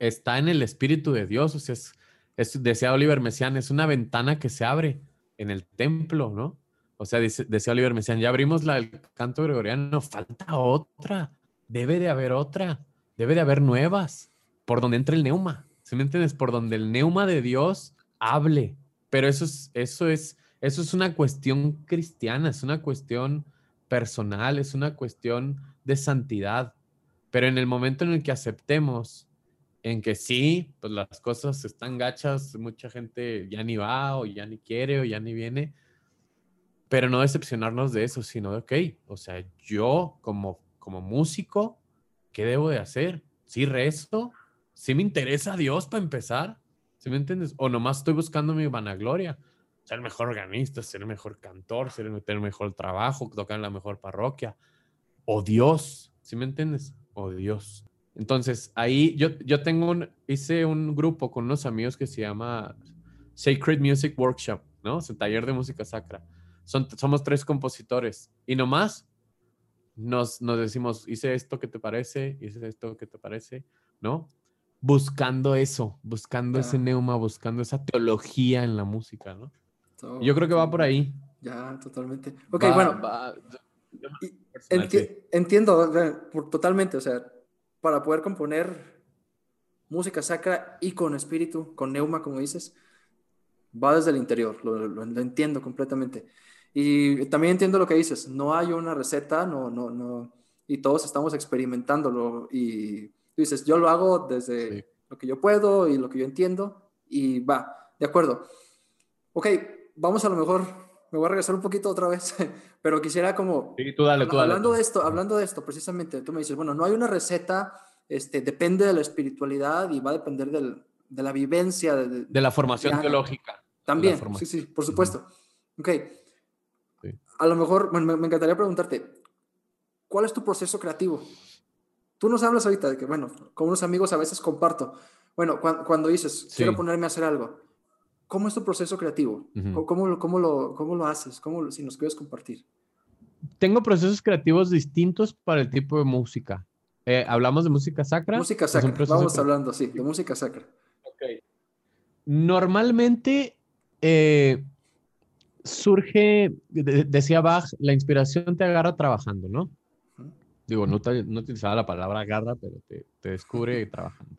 está en el Espíritu de Dios, o sea, es es, decía Oliver Messiaen, es una ventana que se abre en el templo, ¿no? O sea, decía Oliver Messiaen, ya abrimos la, el canto gregoriano, falta otra, debe de haber otra, debe de haber nuevas, por donde entra el neuma, ¿sí me entiendes? Por donde el neuma de Dios hable, pero eso es, eso es, eso es una cuestión cristiana, es una cuestión personal, es una cuestión de santidad, pero en el momento en el que aceptemos en que sí, pues las cosas están gachas, mucha gente ya ni va o ya ni quiere o ya ni viene, pero no decepcionarnos de eso, sino de, ok, o sea, yo como, como músico, ¿qué debo de hacer? ¿Sí rezo? ¿Sí me interesa a Dios para empezar? ¿Sí me entiendes? O nomás estoy buscando mi vanagloria, ser mejor organista, ser mejor cantor, ser, tener mejor trabajo, tocar en la mejor parroquia. O Dios, ¿sí me entiendes? O Dios. Entonces, ahí yo, yo tengo un, hice un grupo con unos amigos que se llama Sacred Music Workshop, ¿no? Es el taller de música sacra. Son, somos tres compositores y nomás nos, nos decimos, hice esto que te parece, hice esto que te parece, ¿no? Buscando eso, buscando ese neuma, buscando esa teología en la música, ¿no? Yo creo que va por ahí. Ya, totalmente. Ok, bueno. entiendo totalmente, o sea, para poder componer música sacra y con espíritu, con neuma, como dices, va desde el interior, lo, entiendo completamente. Y también entiendo lo que dices, no hay una receta, no, no, no, y todos estamos experimentándolo y dices, yo lo hago desde lo que yo puedo y lo que yo entiendo y va, de acuerdo. Ok, vamos a lo mejor, me voy a regresar un poquito otra vez, pero quisiera como... Sí, tú dale, tú hablando de esto, hablando de esto, precisamente, tú me dices, bueno, no hay una receta, este, depende de la espiritualidad y va a depender del, de la vivencia. De, de la formación teológica. También, sí, sí, por supuesto. Ok. A lo mejor, me, me encantaría preguntarte, ¿cuál es tu proceso creativo? Tú nos hablas ahorita de que, bueno, con unos amigos a veces comparto. Bueno, cuando, dices, quiero ponerme a hacer algo, ¿cómo es tu proceso creativo? ¿Cómo, cómo, lo, ¿Cómo, lo, haces? ¿Cómo, si nos quieres compartir. Tengo procesos creativos distintos para el tipo de música. Eh, ¿Hablamos de música sacra? Música sacra, vamos hablando, sí, de música sacra. Ok. Normalmente eh, surge, decía Bach, la inspiración te agarra trabajando, ¿no? Digo, no, no utilizaba la palabra agarra, pero te, te descubre trabajando.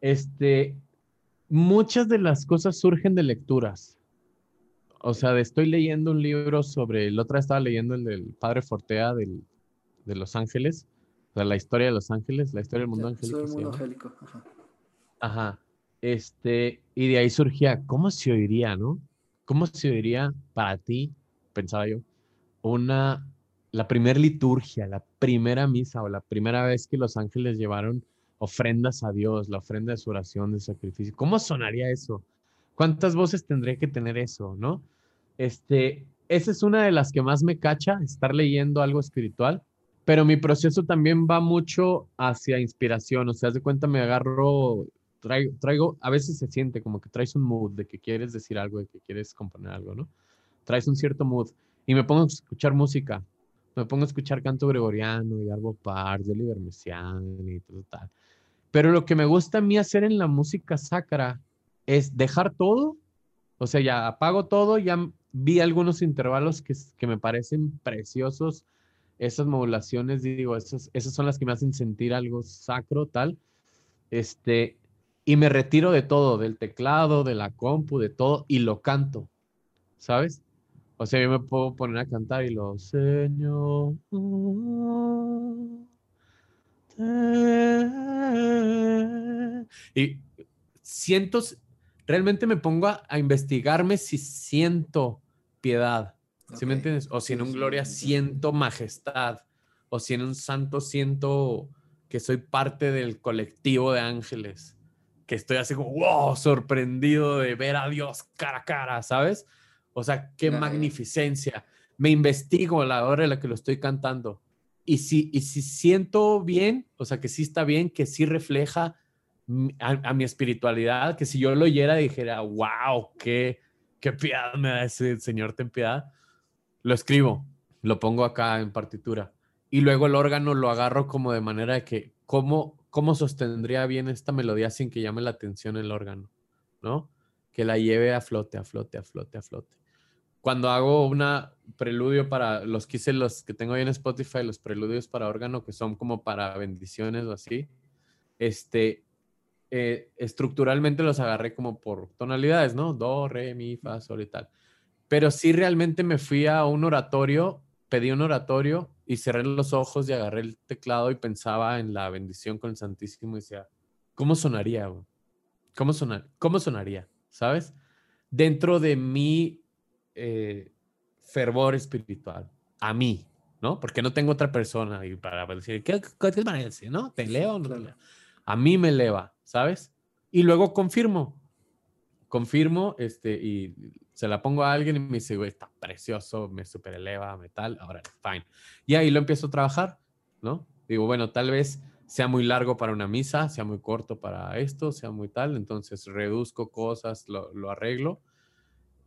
Este, muchas de las cosas surgen de lecturas. O sea, estoy leyendo un libro sobre, el otro estaba leyendo el del padre Fortea del, de Los Ángeles, o sea, la historia de Los Ángeles, la historia del mundo angélico. Mundo angélico. Ajá. Ajá. Este, y de ahí surgía, ¿cómo se oiría, no? ¿Cómo se oiría para ti, pensaba yo, una la primera liturgia, la primera misa o la primera vez que los ángeles llevaron ofrendas a Dios, la ofrenda de su oración, de sacrificio. ¿Cómo sonaría eso? ¿Cuántas voces tendría que tener eso, no? Este, esa es una de las que más me cacha, estar leyendo algo espiritual, pero mi proceso también va mucho hacia inspiración, o sea, de cuenta me agarro, traigo, traigo, a veces se siente como que traes un mood de que quieres decir algo, de que quieres componer algo, ¿no? Traes un cierto mood y me pongo a escuchar música me pongo a escuchar canto gregoriano y Arbo Pars, Oliver Messiaen y todo tal. Pero lo que me gusta a mí hacer en la música sacra es dejar todo, o sea, ya apago todo, ya vi algunos intervalos que, que me parecen preciosos, esas modulaciones, digo, esas, esas son las que me hacen sentir algo sacro, tal, este, y me retiro de todo, del teclado, de la compu, de todo, y lo canto, ¿sabes? O sea, yo me puedo poner a cantar y lo, Señor, y siento, realmente me pongo a, investigarme si siento piedad, ¿sí me entiendes? O si en un gloria siento majestad, o si en un santo siento que soy parte del colectivo de ángeles, que estoy así como, wow, sorprendido de ver a Dios cara a cara, ¿sabes? O sea, qué magnificencia. Me investigo a la hora en la que lo estoy cantando. Y si, y si siento bien, o sea, que sí está bien, que sí refleja a, mi espiritualidad, que si yo lo oyera dijera, wow, qué, qué piedad me da ese Señor, ten piedad, lo escribo, lo pongo acá en partitura. Y luego el órgano lo agarro como de manera de que, ¿cómo, cómo sostendría bien esta melodía sin que llame la atención el órgano? ¿No? Que la lleve a flote, a flote, a flote, a flote cuando hago una preludio para los que hice los que tengo ahí en Spotify, los preludios para órgano, que son como para bendiciones o así, este, eh, estructuralmente los agarré como por tonalidades, ¿no? Do, re, mi, fa, sol y tal. Pero sí realmente me fui a un oratorio, pedí un oratorio y cerré los ojos y agarré el teclado y pensaba en la bendición con el Santísimo y decía, ¿cómo sonaría? ¿Cómo, sonar, ¿Cómo sonaría? ¿Sabes? Dentro de mi eh, fervor espiritual a mí, ¿no? Porque no tengo otra persona y para decir, ¿qué, qué te parece? ¿No? ¿Te eleva o no te eleva? A mí me eleva, ¿sabes? Y luego confirmo, confirmo este, y se la pongo a alguien y me dice, güey, está precioso, me super eleva, me tal, ahora, fine. Y ahí lo empiezo a trabajar, ¿no? Digo, bueno, tal vez sea muy largo para una misa, sea muy corto para esto, sea muy tal, entonces reduzco cosas, lo, lo arreglo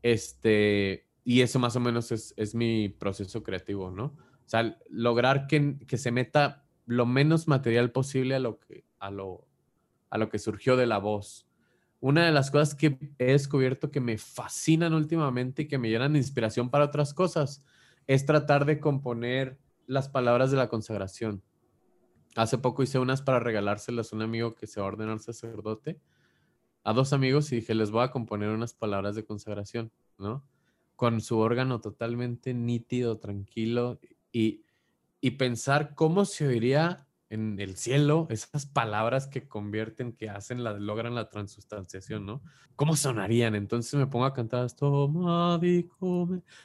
este, y eso más o menos es, es mi proceso creativo, ¿no? O sea, lograr que, que, se meta lo menos material posible a lo, que, a, lo, a lo que surgió de la voz. Una de las cosas que he descubierto que me fascinan últimamente y que me llenan de inspiración para otras cosas es tratar de componer las palabras de la consagración. Hace poco hice unas para regalárselas a un amigo que se va a ordenar sacerdote a dos amigos y dije, les voy a componer unas palabras de consagración, ¿no? Con su órgano totalmente nítido, tranquilo y, y pensar cómo se oiría en el cielo esas palabras que convierten, que hacen, la, logran la transustanciación, ¿no? ¿Cómo sonarían? Entonces me pongo a cantar esto,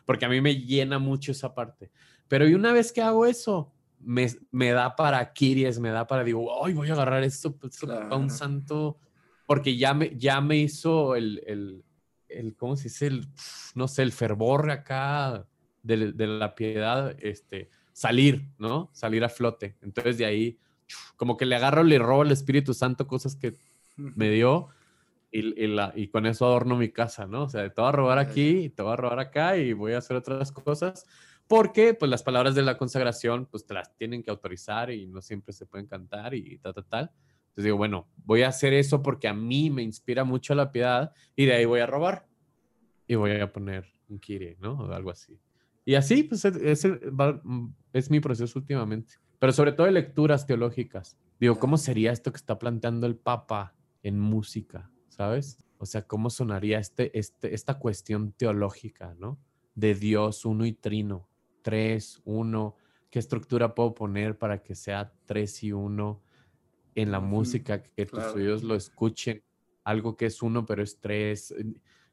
porque a mí me llena mucho esa parte. Pero y una vez que hago eso, me, me da para Kiries, me da para, digo, ay, voy a agarrar esto, pues, para un santo porque ya me, ya me hizo el, el, el, ¿cómo se dice? El, no sé, el fervor acá de, de, la piedad, este, salir, ¿no? Salir a flote. Entonces de ahí, como que le agarro, le robo al Espíritu Santo cosas que me dio y, la, y, con eso adorno mi casa, ¿no? O sea, te voy a robar aquí, te voy a robar acá y voy a hacer otras cosas, porque pues las palabras de la consagración pues te las tienen que autorizar y no siempre se pueden cantar y tal, tal, tal. Entonces digo, bueno, voy a hacer eso porque a mí me inspira mucho la piedad y de ahí voy a robar y voy a poner un kiri, ¿no? O algo así. Y así, pues es, es mi proceso últimamente, pero sobre todo de lecturas teológicas. Digo, ¿cómo sería esto que está planteando el Papa en música? ¿sabes? O sea, ¿cómo sonaría este, este, esta cuestión teológica, ¿no? De Dios uno y trino, tres, uno, ¿qué estructura puedo poner para que sea tres y uno en la música, que tus oídos lo escuchen? Algo que es uno, pero es tres.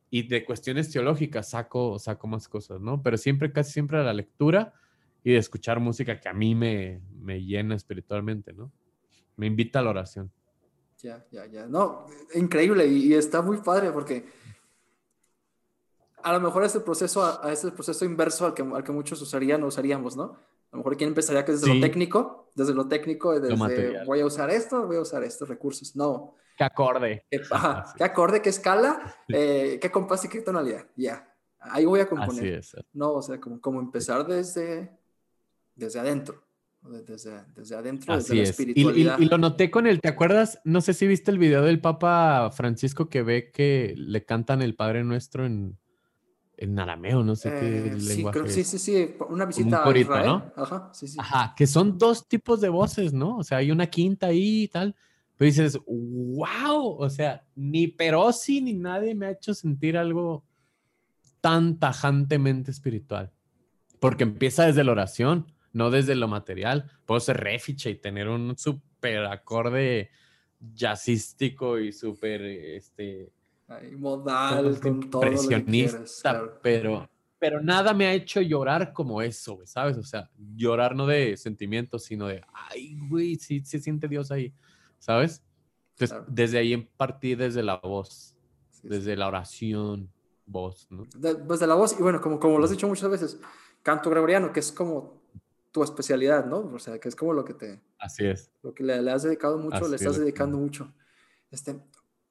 Y de cuestiones teológicas saco, saco más cosas, ¿no? Pero siempre, casi siempre a la lectura y de escuchar música que a mí me, me llena espiritualmente, ¿no? Me invita a la oración. Ya, ya, ya. No, increíble y, está muy padre porque a lo mejor es el proceso, es el proceso inverso al que, al que muchos usarían o usaríamos, ¿no? A lo mejor quien empezaría que desde lo técnico, desde lo técnico, desde voy a usar esto, voy a usar estos recursos. No. ¿Qué acorde? ¿Qué, ¿qué acorde? ¿Qué escala? Eh, ¿Qué compás y qué tonalidad? Ya. Ahí voy a componer. Así es. No, o sea, como, como empezar desde, desde adentro desde, desde adentro, desde la espiritualidad. Y, lo noté con el, ¿te acuerdas? No sé si viste el video del Papa Francisco que ve que le cantan el Padre Nuestro en, en arameo, no sé qué eh, sí, lenguaje. sí, sí, sí, una visita a Israel. ¿no? Ajá, sí, sí. Ajá, que son dos tipos de voces, ¿no? O sea, hay una quinta ahí y tal. Pero dices, wow, o sea, ni Perosi ni nadie me ha hecho sentir algo tan tajantemente espiritual. Porque empieza desde la oración no desde lo material. Puedo ser refiche y tener un súper acorde jazzístico y súper, este... modal, con todo impresionista, pero, pero nada me ha hecho llorar como eso, ¿sabes? O sea, llorar no de sentimientos, sino de, ay, güey, sí se siente Dios ahí, ¿sabes? Entonces, desde ahí partí desde la voz, desde la oración, voz, ¿no? desde la voz, y bueno, como, como lo has dicho muchas veces, canto gregoriano, que es como tu especialidad, ¿no? O sea, que es como lo que te... Así es. Lo que le, has dedicado mucho, le estás dedicando mucho. Este,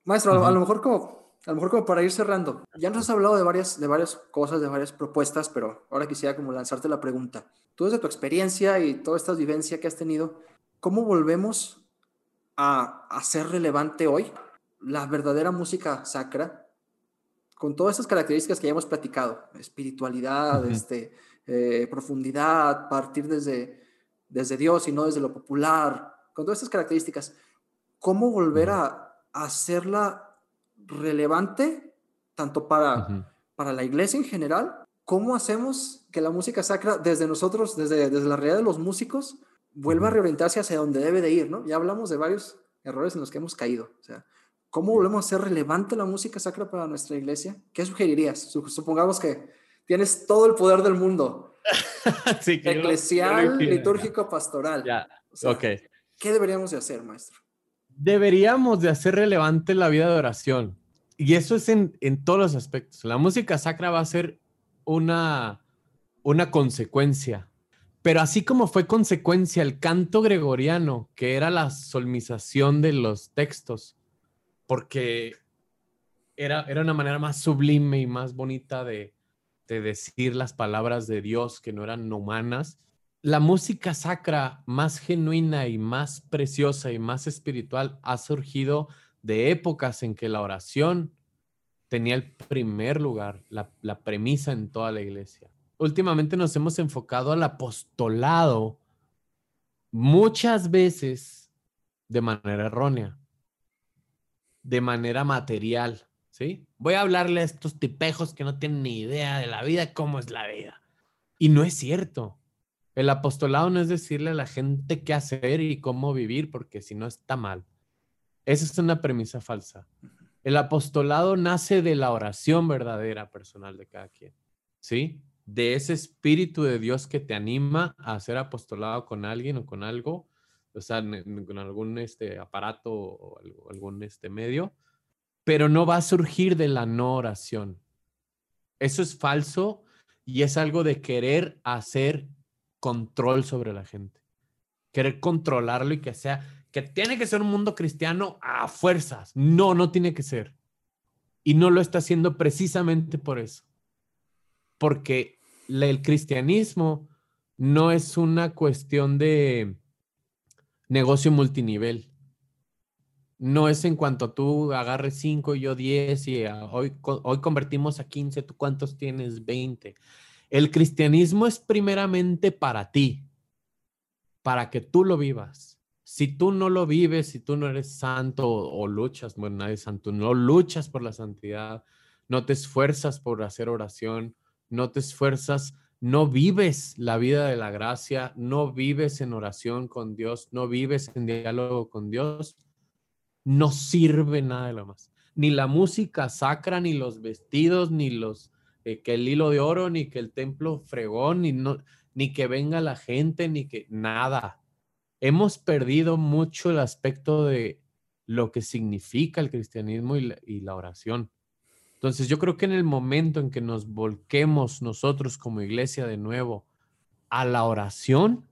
maestro, a, lo mejor como, a lo mejor como para ir cerrando, ya nos has hablado de varias, de varias cosas, de varias propuestas, pero ahora quisiera como lanzarte la pregunta. Tú desde tu experiencia y toda esta vivencia que has tenido, ¿cómo volvemos a hacer relevante hoy la verdadera música sacra con todas esas características que ya hemos platicado? Espiritualidad, este eh, profundidad, partir desde, desde Dios y no desde lo popular, con todas estas características, ¿cómo volver a, hacerla relevante tanto para, para la iglesia en general? ¿Cómo hacemos que la música sacra desde nosotros, desde, desde la realidad de los músicos, vuelva a reorientarse hacia donde debe de ir? ¿no? Ya hablamos de varios errores en los que hemos caído. O sea, ¿cómo volvemos a hacer relevante la música sacra para nuestra iglesia? ¿Qué sugerirías? Supongamos que Tienes todo el poder del mundo. sí, Eclesial, litúrgico, pastoral. Ya. ¿Qué deberíamos de hacer, maestro? Deberíamos de hacer relevante la vida de oración. Y eso es en, en todos los aspectos. La música sacra va a ser una, una consecuencia. Pero así como fue consecuencia el canto gregoriano, que era la solmización de los textos, porque era, era una manera más sublime y más bonita de, de decir las palabras de Dios que no eran humanas, la música sacra más genuina y más preciosa y más espiritual ha surgido de épocas en que la oración tenía el primer lugar, la, premisa en toda la iglesia. Últimamente nos hemos enfocado al apostolado muchas veces de manera errónea, de manera material Voy a hablarle a estos tipejos que no tienen ni idea de la vida, cómo es la vida. Y no es cierto. El apostolado no es decirle a la gente qué hacer y cómo vivir, porque si no está mal. Esa es una premisa falsa. El apostolado nace de la oración verdadera personal de cada quien, ¿sí? De ese espíritu de Dios que te anima a hacer apostolado con alguien o con algo, o sea, con algún este, aparato o algún este, medio, pero no va a surgir de la no oración. Eso es falso y es algo de querer hacer control sobre la gente. Querer controlarlo y que sea, que tiene que ser un mundo cristiano a fuerzas. No, no tiene que ser. Y no lo está haciendo precisamente por eso. Porque el cristianismo no es una cuestión de negocio multinivel. No es en cuanto tú agarres 5 y yo 10 y ah, hoy, hoy convertimos a 15, tú cuántos tienes 20. El cristianismo es primeramente para ti, para que tú lo vivas. Si tú no lo vives, si tú no eres santo o, luchas, bueno, nadie es santo, no luchas por la santidad, no te esfuerzas por hacer oración, no te esfuerzas, no vives la vida de la gracia, no vives en oración con Dios, no vives en diálogo con Dios, no sirve nada de lo más. Ni la música sacra, ni los vestidos, ni los eh, que el hilo de oro, ni que el templo fregón, ni, no, ni que venga la gente, ni que nada. Hemos perdido mucho el aspecto de lo que significa el cristianismo y la, oración. Entonces yo creo que en el momento en que nos volquemos nosotros como iglesia de nuevo a la oración,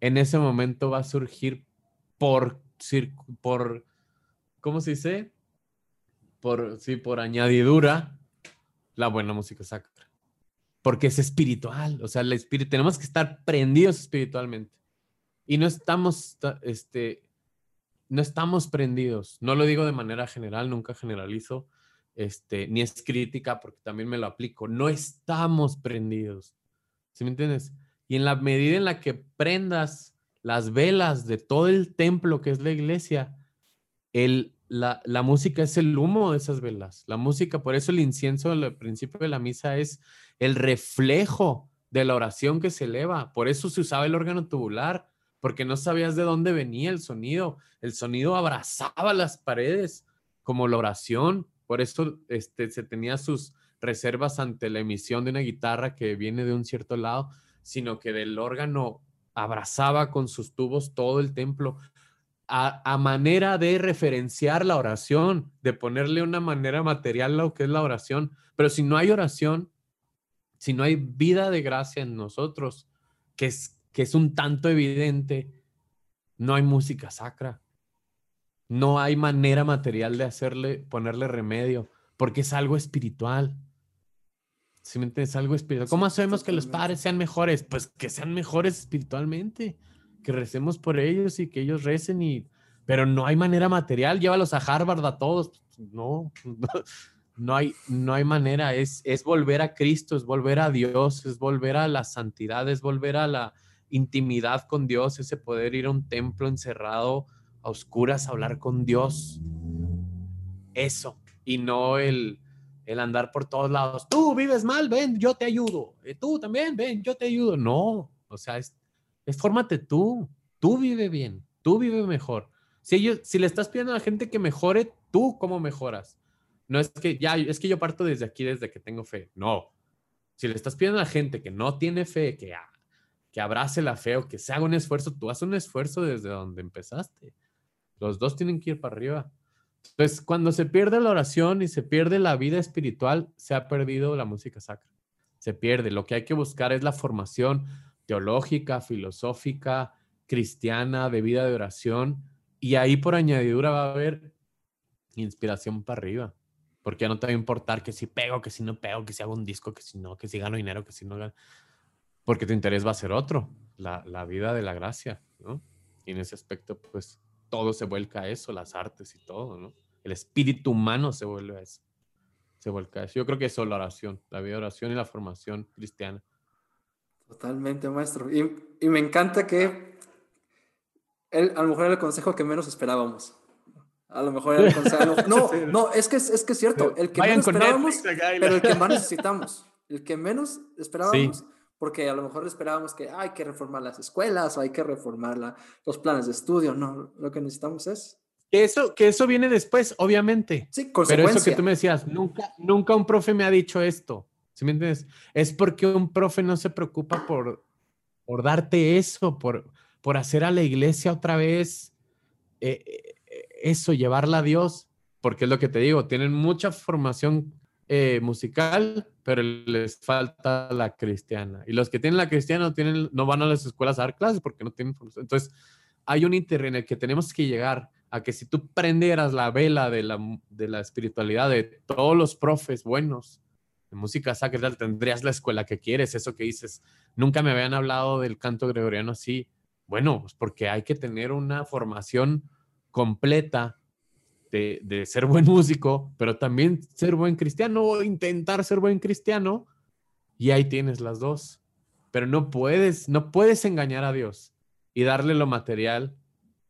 en ese momento va a surgir por, por ¿cómo se dice? Por, sí, por añadidura, la buena música sacra. Porque es espiritual, o sea, el espíritu, tenemos que estar prendidos espiritualmente. Y no estamos, este, no estamos prendidos. No lo digo de manera general, nunca generalizo, este, ni es crítica porque también me lo aplico. No estamos prendidos. ¿Sí me entiendes? Y en la medida en la que prendas las velas de todo el templo que es la iglesia, el, la, música es el humo de esas velas. La música, por eso el incienso al principio de la misa es el reflejo de la oración que se eleva. Por eso se usaba el órgano tubular, porque no sabías de dónde venía el sonido. El sonido abrazaba las paredes como la oración. Por eso este, se tenía sus reservas ante la emisión de una guitarra que viene de un cierto lado, sino que del órgano abrazaba con sus tubos todo el templo a, manera de referenciar la oración, de ponerle una manera material a lo que es la oración. Pero si no hay oración, si no hay vida de gracia en nosotros, que es, que es un tanto evidente, no hay música sacra. No hay manera material de hacerle, ponerle remedio, porque es algo espiritual. Si me entiendes, algo espiritual. ¿Cómo hacemos que los padres sean mejores? Pues que sean mejores espiritualmente que recemos por ellos y que ellos recen y pero no hay manera material, llévalos a Harvard a todos. No, no, hay, no hay manera, es, es volver a Cristo, es volver a Dios, es volver a la santidad, es volver a la intimidad con Dios, ese poder ir a un templo encerrado a oscuras a hablar con Dios. Eso, y no el, el andar por todos lados. Tú vives mal, ven, yo te ayudo. Eh, tú también, ven, yo te ayudo. No, o sea, es, es fórmate tú. Tú vive bien, tú vive mejor. Si, ellos, si le estás pidiendo a la gente que mejore, tú cómo mejoras. No es que ya, es que yo parto desde aquí, desde que tengo fe. No. Si le estás pidiendo a la gente que no tiene fe, que, que abrace la fe o que se haga un esfuerzo, tú haz un esfuerzo desde donde empezaste. Los dos tienen que ir para arriba. Entonces, cuando se pierde la oración y se pierde la vida espiritual, se ha perdido la música sacra. Se pierde. Lo que hay que buscar es la formación teológica, filosófica, cristiana, de vida de oración. Y ahí por añadidura va a haber inspiración para arriba. Porque ya no te va a importar que si pego, que si no pego, que si hago un disco, que si no, que si gano dinero, que si no gano. Porque tu interés va a ser otro, la, la vida de la gracia, ¿no? Y en ese aspecto, pues todo se vuelca a eso, las artes y todo, ¿no? El espíritu humano se vuelve a eso. Se vuelca a eso. Yo creo que eso es la oración, la vida de oración y la formación cristiana. Totalmente, maestro. Y, y me encanta que él, a lo mejor era el consejo que menos esperábamos. A lo mejor era el consejo. No, no, es que es, que es cierto. El que menos esperábamos, pero el que más necesitamos. El que menos esperábamos, porque a lo mejor esperábamos que hay que reformar las escuelas o hay que reformar la, los planes de estudio. No, lo que necesitamos es. Que eso, que eso viene después, obviamente. Sí, Pero eso que tú me decías, nunca, nunca un profe me ha dicho esto. ¿Sí me entiendes? Es porque un profe no se preocupa por, por darte eso, por, por hacer a la iglesia otra vez eh, eh, eso, llevarla a Dios, porque es lo que te digo, tienen mucha formación eh, musical, pero les falta la cristiana. Y los que tienen la cristiana no, tienen, no van a las escuelas a dar clases porque no tienen Entonces, hay un inter en el que tenemos que llegar a que si tú prendieras la vela de la, de la espiritualidad de todos los profes buenos de música sacra, tendrías la escuela que quieres, eso que dices, nunca me habían hablado del canto gregoriano así. Bueno, pues porque hay que tener una formación completa de, ser buen músico, pero también ser buen cristiano o intentar ser buen cristiano, y ahí tienes las dos. Pero no puedes, no puedes engañar a Dios y darle lo material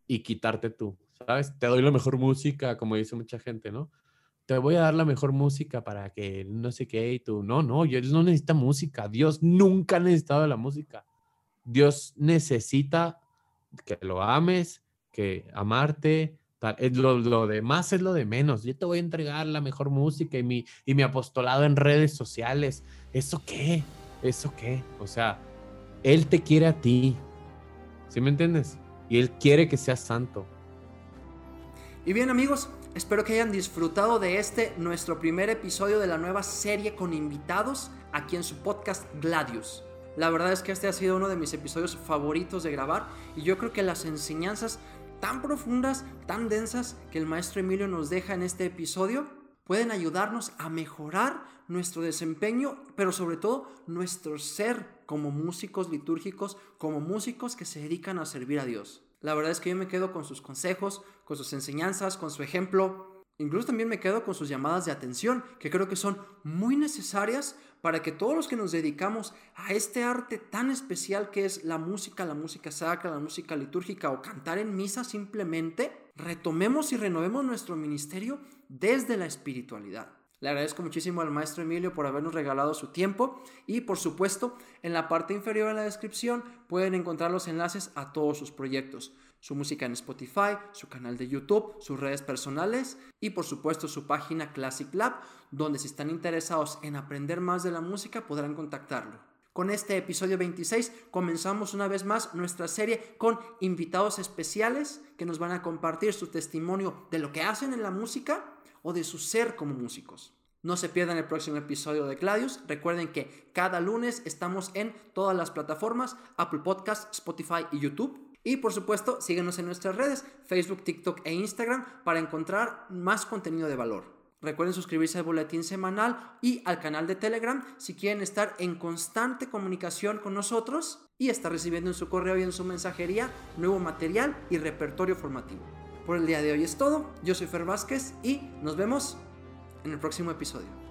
y quitarte tú, ¿sabes? Te doy la mejor música, como dice mucha gente, ¿no? Te voy a dar la mejor música para que no sé qué y tú, no, no, Dios no necesita música, Dios nunca ha necesitado la música. Dios necesita que lo ames, que amarte, lo, lo, demás es lo de menos. Yo te voy a entregar la mejor música y mi, y mi apostolado en redes sociales. ¿Eso qué? ¿Eso qué? O sea, Él te quiere a ti. ¿Sí me entiendes? Y Él quiere que seas santo. Y bien amigos, espero que hayan disfrutado de este nuestro primer episodio de la nueva serie con invitados aquí en su podcast Gladius. La verdad es que este ha sido uno de mis episodios favoritos de grabar y yo creo que las enseñanzas tan profundas, tan densas que el maestro Emilio nos deja en este episodio pueden ayudarnos a mejorar nuestro desempeño, pero sobre todo nuestro ser como músicos litúrgicos, como músicos que se dedican a servir a Dios. La verdad es que yo me quedo con sus consejos, con sus enseñanzas, con su ejemplo. Incluso también me quedo con sus llamadas de atención, que creo que son muy necesarias para que todos los que nos dedicamos a este arte tan especial que es la música, la música sacra, la música litúrgica o cantar en misa simplemente, retomemos y renovemos nuestro ministerio desde la espiritualidad. Le agradezco muchísimo al maestro Emilio por habernos regalado su tiempo y por supuesto en la parte inferior de la descripción pueden encontrar los enlaces a todos sus proyectos su música en Spotify, su canal de YouTube, sus redes personales y por supuesto su página Classic Lab, donde si están interesados en aprender más de la música podrán contactarlo. Con este episodio 26 comenzamos una vez más nuestra serie con invitados especiales que nos van a compartir su testimonio de lo que hacen en la música o de su ser como músicos. No se pierdan el próximo episodio de Gladius. Recuerden que cada lunes estamos en todas las plataformas, Apple Podcasts, Spotify y YouTube. Y por supuesto, síguenos en nuestras redes, Facebook, TikTok e Instagram para encontrar más contenido de valor. Recuerden suscribirse al boletín semanal y al canal de Telegram si quieren estar en constante comunicación con nosotros y estar recibiendo en su correo y en su mensajería nuevo material y repertorio formativo. Por el día de hoy es todo. Yo soy Fer Vázquez y nos vemos en el próximo episodio.